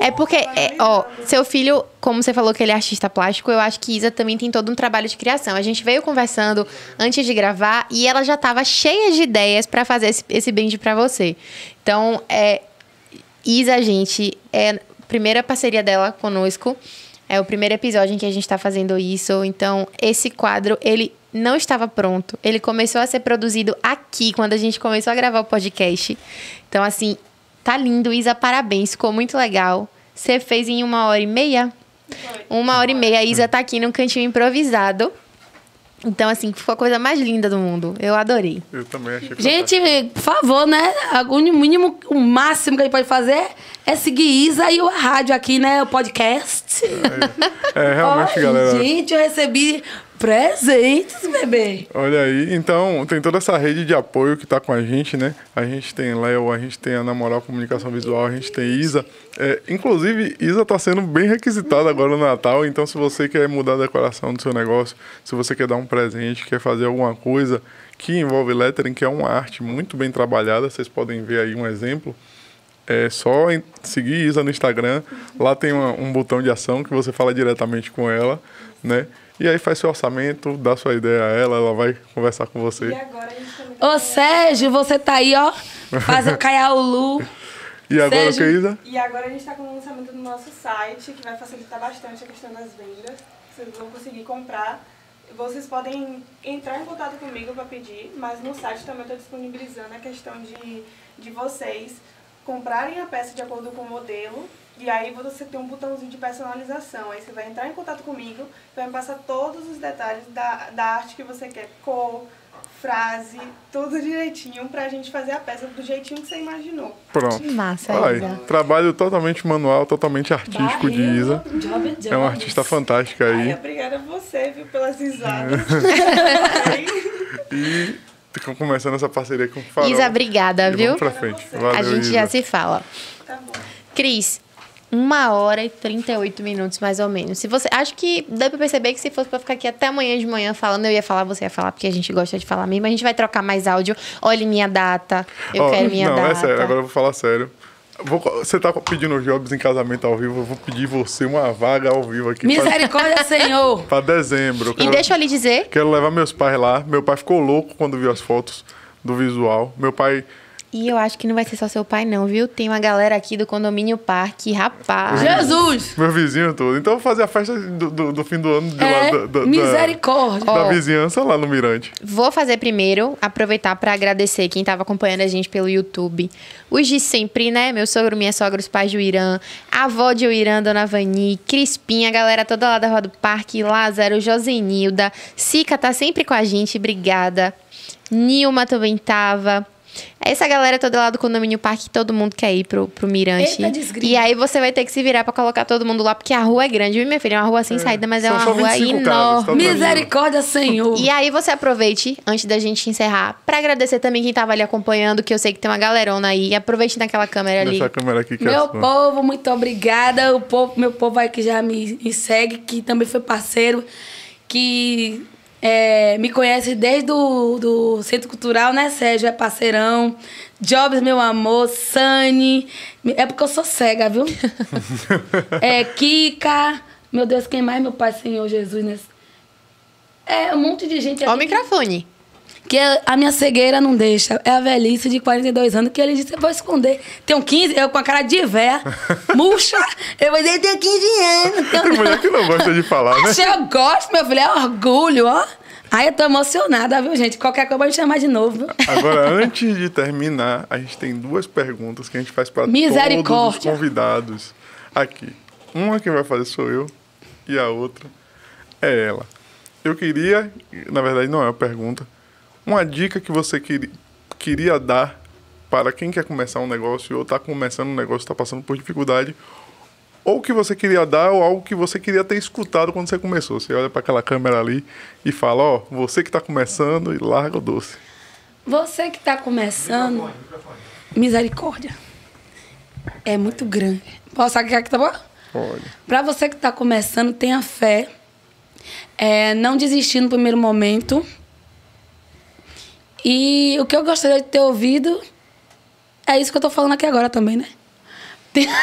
A: É porque, é, ó, seu filho, como você falou que ele é artista plástico, eu acho que Isa também tem todo um trabalho de criação. A gente veio conversando antes de gravar e ela já tava cheia de ideias pra fazer esse, esse brinde pra você. Então, é, Isa, gente, é a primeira parceria dela conosco. É o primeiro episódio em que a gente tá fazendo isso. Então, esse quadro, ele não estava pronto. Ele começou a ser produzido aqui, quando a gente começou a gravar o podcast. Então, assim, tá lindo. Isa, parabéns. Ficou muito legal. Você fez em uma hora e meia? Uma hora e meia. A Isa tá aqui num cantinho improvisado. Então, assim, ficou a coisa mais linda do mundo. Eu adorei.
B: Eu também achei
C: Gente, por favor, né? O mínimo, o máximo que a gente pode fazer é seguir Isa e o rádio aqui, né? O podcast.
B: É, realmente,
C: Ai,
B: galera.
C: Gente, eu recebi presentes, bebê.
B: Olha aí, então tem toda essa rede de apoio que tá com a gente, né? A gente tem Léo, a gente tem a Namoral Comunicação Visual, a gente tem Isa. É, inclusive, Isa tá sendo bem requisitada agora no Natal, então se você quer mudar a decoração do seu negócio, se você quer dar um presente, quer fazer alguma coisa que envolve lettering, que é uma arte muito bem trabalhada, vocês podem ver aí um exemplo. É só seguir Isa no Instagram. Lá tem uma- um botão de ação que você fala diretamente com ela, né? E aí faz seu orçamento, dá sua ideia a ela, ela vai conversar com
D: E
B: você.
D: agora a gente também
C: Ô, Sérgio, você tá aí, ó. Fazendo caiar o Lu.
B: E agora o que,
C: Sérgio.
B: Isa?
D: E agora a gente está com o lançamento do nosso site, que vai facilitar bastante a questão das vendas. Vocês vão conseguir comprar. Vocês podem entrar em contato comigo para pedir, mas no site também estou disponibilizando a questão de, de vocês comprarem a peça de acordo com o modelo. E aí você tem um botãozinho de personalização. Aí você vai entrar em contato comigo, vai me passar todos os detalhes da, da arte que você quer, cor, frase, tudo direitinho pra gente fazer a peça do jeitinho que você imaginou.
B: Pronto.
A: Que massa,
B: Olha
A: Isa.
B: aí, trabalho totalmente manual, totalmente artístico de Isa.
C: Job, job.
B: É uma artista fantástica
D: Ai,
B: aí.
D: obrigada a você, viu, pelas risadas.
B: E ficam começando essa parceria com o Farol.
A: Isa, obrigada,
B: E
A: viu?
B: Vamos pra frente. Valeu,
A: a gente
B: Isa.
A: já se fala.
D: tá bom.
A: Cris, uma hora e 38 minutos, mais ou menos. Se você. Acho que dá pra perceber que se fosse pra ficar aqui até amanhã de manhã falando, eu ia falar, você ia falar, porque a gente gosta de falar mesmo. A gente vai trocar mais áudio. Olha minha data. Eu
B: Ó,
A: quero minha
B: não,
A: data.
B: é sério, agora eu vou falar sério. Vou- você tá pedindo jobs em casamento ao vivo, eu vou pedir você uma vaga ao vivo aqui pra,
C: Misericórdia, Senhor.
B: pra dezembro. Eu
A: E
B: quero-
A: deixa eu lhe dizer.
B: Quero levar meus pais lá. Meu pai ficou louco quando viu as fotos do visual. Meu pai
A: E eu acho que não vai ser só seu pai, não, viu? Tem uma galera aqui do condomínio Parque, rapaz.
C: Jesus!
B: Meu vizinho todo. Então eu vou fazer a festa do, do, do fim do ano de
C: É,
B: lá, da, da-
C: misericórdia.
B: da, da vizinhança lá no Mirante.
A: Vou fazer primeiro, aproveitar para agradecer quem estava acompanhando a gente pelo YouTube. Os de sempre, né? Meu sogro, minha sogra, os pais de Uirã, a avó de Uirã, Dona Vani, Crispinha, a galera toda lá da Rua do Parque, Lázaro, Josenilda, Sica tá sempre com a gente, obrigada. Nilma também tava. Essa galera toda lá do condomínio Parque, todo mundo quer ir pro, pro Mirante.
C: Eita,
A: e aí você vai ter que se virar pra colocar todo mundo lá, porque a rua é grande, viu, minha filha? É uma rua sem saída, mas é
B: São
A: uma
B: só
A: rua
B: 25 casas,
A: enorme.
B: tá.
C: Misericórdia, Senhor.
A: E aí você aproveite, antes da gente encerrar, pra agradecer também quem tava ali acompanhando, que eu sei que tem uma galerona aí. Aproveite naquela câmera ali.
B: Nessa câmera aqui que é a
C: Meu
B: sua.
C: povo, muito obrigada. O povo, meu povo aí que já me, me segue, que também foi parceiro, que é, me conhece desde o do Centro Cultural, né, Sérgio? É parceirão. Jobs, meu amor. Sani. É porque eu sou cega, viu? é, Kika. Meu Deus, quem mais? Meu Pai Senhor Jesus, né? É, um monte de gente
A: Ó o microfone.
C: Que a minha cegueira não deixa. É a velhice de 42 anos que ele disse: eu vou esconder. Tenho 15, eu com a cara de véia, murcha. Eu vou dizer: tenho 15 anos.
B: Tem mulher que não gosta de falar, né?
C: Eu gosto, meu filho, é orgulho, ó. Aí eu tô emocionada, viu, gente? Qualquer coisa pode me chamar de novo?
B: Agora, antes de terminar, a gente tem duas perguntas que a gente faz para todos os convidados aqui. Uma que vai fazer sou eu e a outra é ela. Eu queria, na verdade não é uma pergunta, uma dica que você queria, queria dar para quem quer começar um negócio ou está começando um negócio, está passando por dificuldade, ou que você queria dar ou algo que você queria ter escutado quando você começou. Você olha para aquela câmera ali e fala, ó, você que está começando e larga o doce.
C: Você que tá começando. Misericórdia. É muito grande. Posso saber aqui, tá bom?
B: Olha.
C: Pra você que tá começando, tenha fé. É, não desistir no primeiro momento. E o que eu gostaria de ter ouvido é isso que eu tô falando aqui agora também, né? Tem-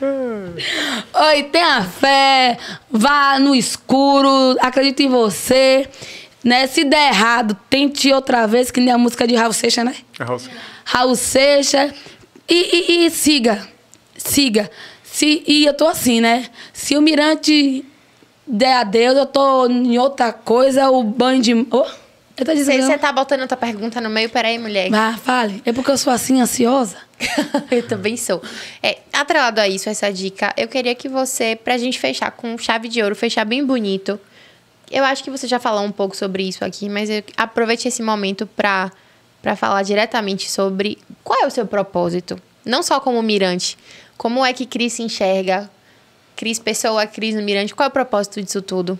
C: Oi, tenha fé, vá no escuro, acredite em você, né? Se der errado, tente outra vez, que nem a música de Raul Seixas, né?
B: É, Raul,
C: Raul Seixas. E, e- e siga. Siga. Se, e eu tô assim, né? Se o Mirante der a Deus, eu tô em outra coisa, o banho de. Oh, eu tô dizendo.
A: você tá botando outra pergunta no meio? Peraí, mulher.
C: Ah, fale. É porque eu sou assim, ansiosa?
A: eu também sou. É, atrelado a isso, essa dica, eu queria que você, pra gente fechar com chave de ouro, fechar bem bonito. Eu acho que você já falou um pouco sobre isso aqui, mas eu aproveite esse momento pra, pra falar diretamente sobre qual é o seu propósito. Não só como mirante. Como é que Cris se enxerga? Cris Pessoa, Cris no Mirante. Qual é o propósito disso tudo?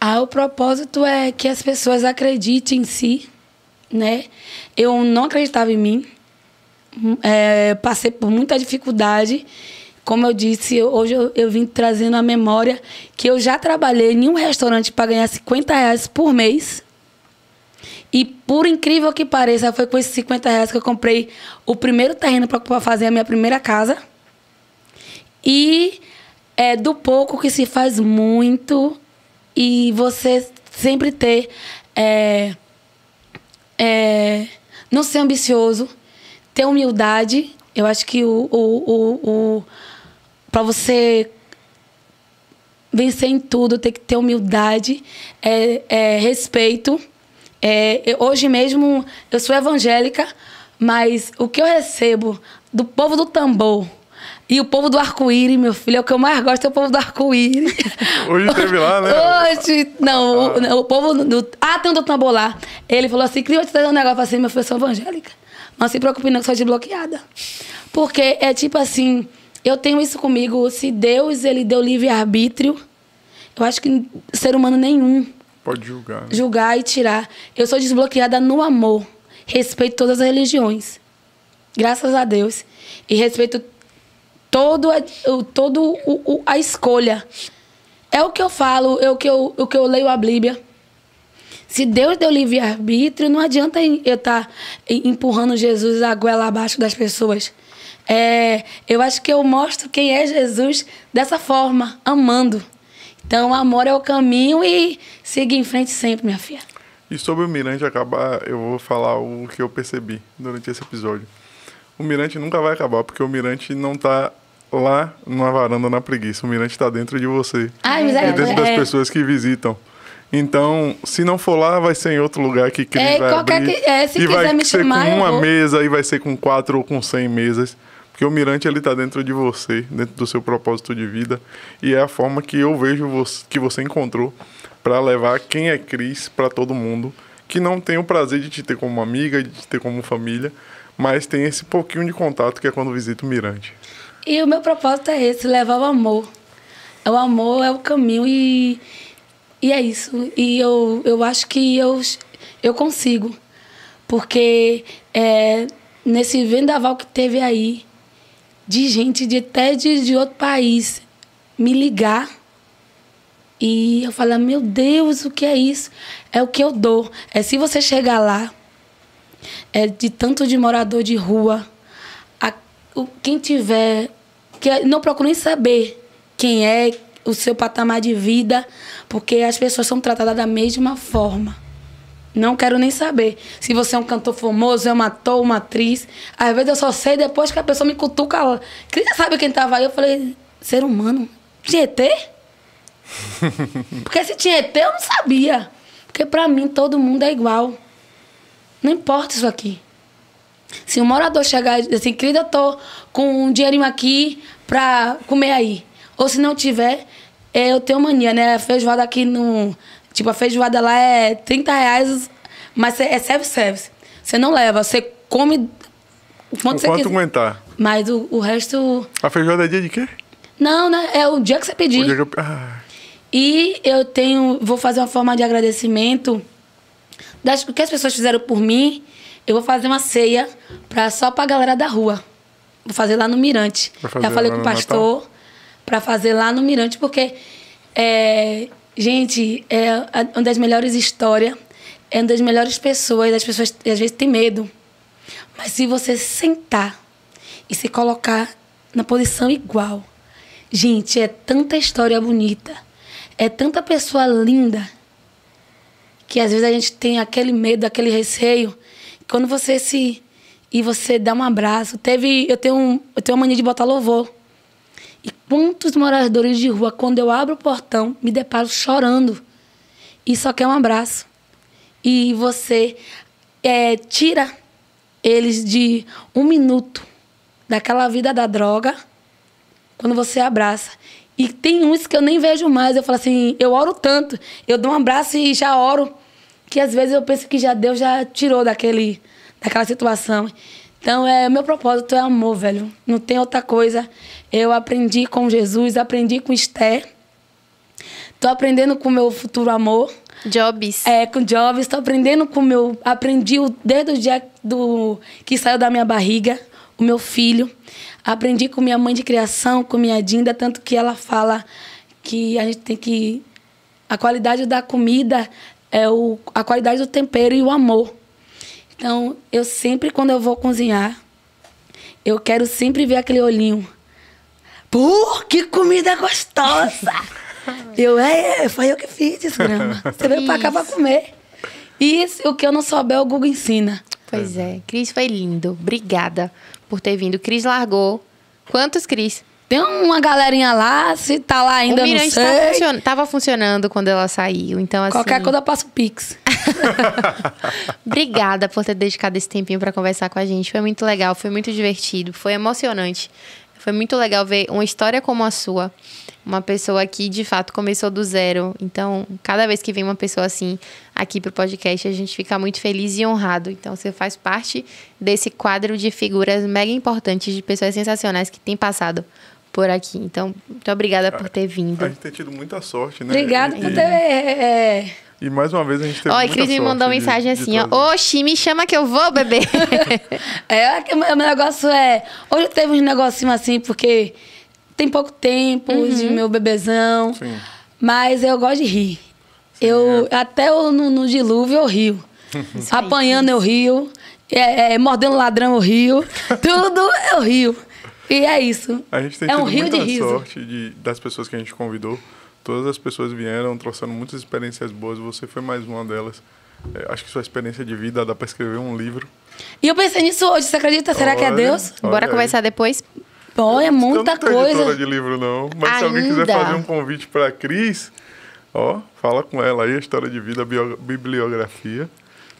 C: Ah, o propósito é que as pessoas acreditem em si, né? Eu não acreditava em mim. Hum, é, passei por muita dificuldade. Como eu disse, hoje eu, eu vim trazendo a memória que eu já trabalhei em um restaurante para ganhar 50 reais por mês. E por incrível que pareça, foi com esses 50 reais que eu comprei o primeiro terreno para fazer a minha primeira casa. E é do pouco que se faz muito e você sempre ter é, é, não ser ambicioso, ter humildade. Eu acho que o, o, o, o para você vencer em tudo, tem que ter humildade, é, é, respeito. É, hoje mesmo eu sou evangélica, mas o que eu recebo do povo do tambor e o povo do arco-íris, meu filho, é o que eu mais gosto, é o povo do arco-íris.
B: Hoje teve lá, né?
C: Hoje, não, o, não, o povo do. Ah, tem um do tambor lá. Ele falou assim: queria te trazer um negócio assim, meu filho, eu sou evangélica. Não se preocupe, não, que sou desbloqueada. Porque é tipo assim, eu tenho isso comigo, se Deus ele deu livre-arbítrio, eu acho que ser humano nenhum
B: Pode julgar. né?
C: julgar e tirar. Eu sou desbloqueada no amor. Respeito todas as religiões. Graças a Deus. E respeito todo o, todo o, o- a escolha. É o que eu falo, é o que eu, o que eu leio a Bíblia. Se Deus deu livre-arbítrio, não adianta eu estar empurrando Jesus a goela abaixo das pessoas. É, eu acho que eu mostro quem é Jesus dessa forma, amando. Então, amor é o caminho e siga em frente sempre, minha filha.
B: E sobre o Mirante acabar, eu vou falar o que eu percebi durante esse episódio. O Mirante nunca vai acabar, porque o Mirante não tá lá numa varanda na preguiça. O Mirante está dentro de você.
C: Ai, mas
B: e
C: é,
B: dentro das
C: é,
B: pessoas que visitam. Então, se não for lá, vai ser em outro lugar que Cris
C: É,
B: vai abrir.
C: que- é, se
B: e
C: quiser
B: vai
C: me
B: ser
C: chamar,
B: com uma mesa, e vai ser com quatro ou com cem mesas. Porque o Mirante, ele tá dentro de você, dentro do seu propósito de vida. E é a forma que eu vejo você, que você encontrou para levar quem é Cris para todo mundo. Que não tem o prazer de te ter como amiga, de te ter como família. Mas tem esse pouquinho de contato que é quando visita o Mirante.
C: E o meu propósito é esse, levar o amor. O amor é o caminho e, e é isso. E eu, eu acho que eu, eu consigo. Porque é, nesse vendaval que teve aí, de gente de até de, de outro país me ligar. E eu falar, meu Deus, o que é isso? É o que eu dou. É se você chegar lá, é de tanto de morador de rua, quem tiver, que não procure nem saber quem é o seu patamar de vida, porque as pessoas são tratadas da mesma forma. Não quero nem saber. Se você é um cantor famoso, é um ator, uma atriz. Às vezes eu só sei depois que a pessoa me cutuca. lá. Queria saber quem tava aí. Eu falei, ser humano? Tinha ET? Porque se tinha ET, eu não sabia. Porque pra mim todo mundo é igual. Não importa isso aqui. Se um morador chegar e dizer assim, querida, eu tô com um dinheirinho aqui pra comer aí. Ou se não tiver, é, eu tenho mania, né? A feijoada aqui no. Tipo, a feijoada lá é 30 reais, mas é self-service. Você não leva, você come o quanto
B: quanto aguentar.
C: Mas o, o resto.
B: A feijoada é dia de quê?
C: Não, né? É o dia que você pedir.
B: O dia que eu... Ah,
C: E eu tenho, vou fazer uma forma de agradecimento das que as pessoas fizeram por mim. Eu vou fazer uma ceia pra, só pra galera da rua. Vou fazer lá no Mirante. Já falei com o pastor pra fazer lá no Mirante, porque, é, gente, é uma das melhores histórias, é uma das melhores pessoas. As pessoas às vezes têm medo. Mas se você sentar e se colocar na posição igual, gente, é tanta história bonita, é tanta pessoa linda, que às vezes a gente tem aquele medo, aquele receio. Quando você se e você dá um abraço, teve, eu tenho, um, eu tenho uma mania de botar louvor. E quantos moradores de rua, quando eu abro o portão, me deparo chorando e só quer um abraço. E você é, tira eles de um minuto daquela vida da droga quando você abraça. E tem uns que eu nem vejo mais. Eu falo assim, eu oro tanto, eu dou um abraço e já oro, que às vezes eu penso que já Deus já tirou daquele, daquela situação. Então, é, meu propósito é amor, velho. Não tem outra coisa. Eu aprendi com Jesus, aprendi com Esther. Tô aprendendo com o meu futuro amor.
A: Jobs.
C: É, com Jobs, estou aprendendo com o meu. Aprendi o- desde o dia do, que saiu da minha barriga, o meu filho. Aprendi com minha mãe de criação, com minha Dinda, tanto que ela fala que a gente tem que. A qualidade da comida é o, a qualidade do tempero e o amor. Então, eu sempre, quando eu vou cozinhar, eu quero sempre ver aquele olhinho. Pô, que comida gostosa! eu, é, é, foi eu que fiz isso, grama. Você veio pra cá pra comer. E o que eu não souber, o Google ensina.
A: Pois é. Cris foi lindo. Obrigada por ter vindo. Cris largou. Quantos Cris?
C: Tem uma galerinha lá, se tá lá ainda,
A: o
C: não
A: Mirante
C: sei.
A: tá funcio- tava funcionando quando ela saiu. Então, assim.
C: Qualquer coisa eu passo Pix.
A: Obrigada por ter dedicado esse tempinho pra conversar com a gente. Foi muito legal, foi muito divertido, foi emocionante. Foi muito legal ver uma história como a sua. Uma pessoa que de fato começou do zero. Então, cada vez que vem uma pessoa assim aqui pro podcast, a gente fica muito feliz e honrado. Então, você faz parte desse quadro de figuras mega importantes, de pessoas sensacionais que têm passado por aqui. Então, muito obrigada por ter vindo.
B: a gente tem tido muita sorte, né?
C: Obrigada
B: e,
C: por ter. é, é,
B: E mais uma vez a gente teve
A: Ó, e
B: muita
A: Cris me mandou uma
B: de-
A: mensagem
B: de
A: assim, ó.
B: trazer.
A: Oxi, me chama que eu vou, bebê.
C: É, o meu negócio é. Hoje teve uns negocinhos assim, porque tem pouco tempo de meu bebezão.
B: Sim.
C: Mas eu gosto de rir. eu, Até eu, no, no dilúvio eu rio. Apanhando eu rio. É, é, mordendo ladrão eu rio. Tudo eu rio. E é isso.
B: A gente tem
C: é
B: tido
C: um rio
B: muita
C: de riso.
B: sorte de, das pessoas que a gente convidou. Todas as pessoas vieram, trouxeram muitas experiências boas. Você foi mais uma delas. É, acho que sua experiência de vida dá para escrever um livro.
C: E eu pensei nisso hoje, você acredita? Será que é
B: Olha,
C: Deus?
B: olha
A: Bora
B: aí.
A: conversar depois?
C: Pô, é
B: Eu
C: muita
B: não tenho editora
C: coisa.
B: de livro, não. Mas se alguém quiser
A: Ainda.
B: fazer um convite para Cris, ó, fala com ela aí, a história de vida, a bibliografia.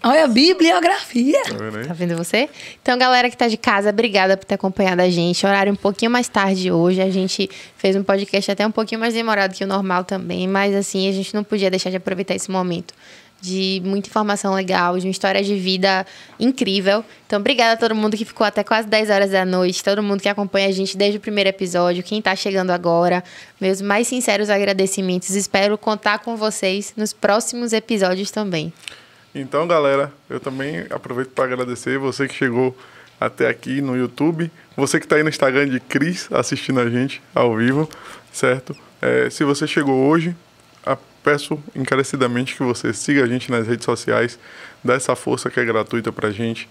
C: Olha, bibliografia.
B: Tá vendo?
A: Tá vendo você? Então, galera que tá de casa, obrigada por ter acompanhado a gente. Horário um pouquinho mais tarde hoje. A gente fez um podcast até um pouquinho mais demorado que o normal também. Mas, assim, a gente não podia deixar de aproveitar esse momento de muita informação legal, de uma história de vida incrível. Então, obrigada a todo mundo que ficou até quase 10 horas da noite, todo mundo que acompanha a gente desde o primeiro episódio, quem tá chegando agora. Meus mais sinceros agradecimentos. Espero contar com vocês nos próximos episódios também.
B: Então, galera, eu também aproveito para agradecer você que chegou até aqui no YouTube, você que está aí no Instagram de Cris assistindo a gente ao vivo, certo? É, se você chegou hoje, a- peço encarecidamente que você siga a gente nas redes sociais, dá essa força que é gratuita pra gente.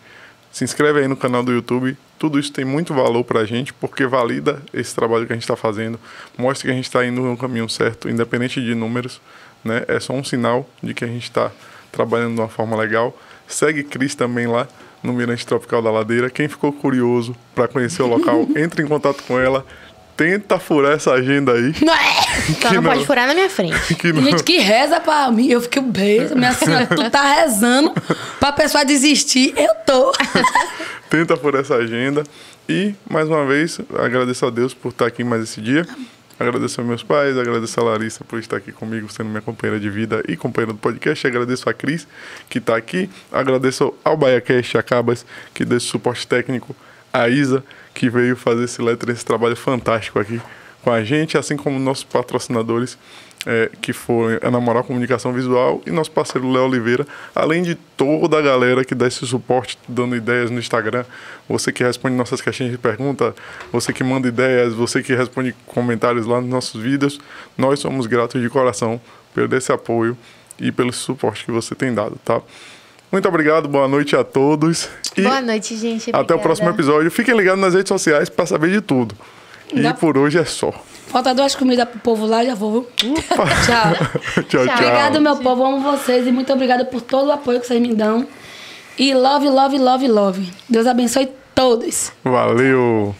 B: Se inscreve aí no canal do YouTube. Tudo isso tem muito valor pra gente, porque valida esse trabalho que a gente está fazendo, mostra que a gente está indo no caminho certo, independente de números, né? É só um sinal de que a gente está trabalhando de uma forma legal. Segue Cris também lá no Mirante Tropical da Ladeira. Quem ficou curioso para conhecer o local, entre em contato com ela. Tenta furar essa agenda aí.
C: Não é?
A: Só não,
B: não.
A: pode furar na minha frente.
B: Que
C: gente que reza pra mim. Eu fiquei um beijo. Minha senhora, tu tá rezando pra pessoa desistir. Eu tô.
B: tenta por essa agenda. E, mais uma vez, agradeço a Deus por estar aqui mais esse dia. Agradeço aos meus pais, agradeço a Larissa por estar aqui comigo, sendo minha companheira de vida e companheira do podcast. Agradeço a Cris, que está aqui. Agradeço ao BaiaCast Acabas, que deu suporte técnico. A Isa, que veio fazer esse letra, esse trabalho fantástico aqui com a gente, assim como nossos patrocinadores, é, que foram a Namoral Comunicação Visual e nosso parceiro Léo Oliveira, além de toda a galera que dá esse suporte, dando ideias no Instagram, você que responde nossas caixinhas de pergunta, você que manda ideias, você que responde comentários lá nos nossos vídeos, nós somos gratos de coração pelo esse apoio e pelo suporte que você tem dado, tá? Muito obrigado, boa noite a todos. E
A: Boa noite, gente.
B: até o próximo episódio. Fiquem ligados nas redes sociais para saber de tudo. E
C: Dá-
B: por hoje é só.
C: Falta duas comidas pro povo lá, já vou. viu? Tchau.
B: tchau, tchau.
C: Obrigado, meu povo. Amo vocês e muito obrigada por todo o apoio que vocês me dão. E love, love, love, love. Deus abençoe todos.
B: Valeu.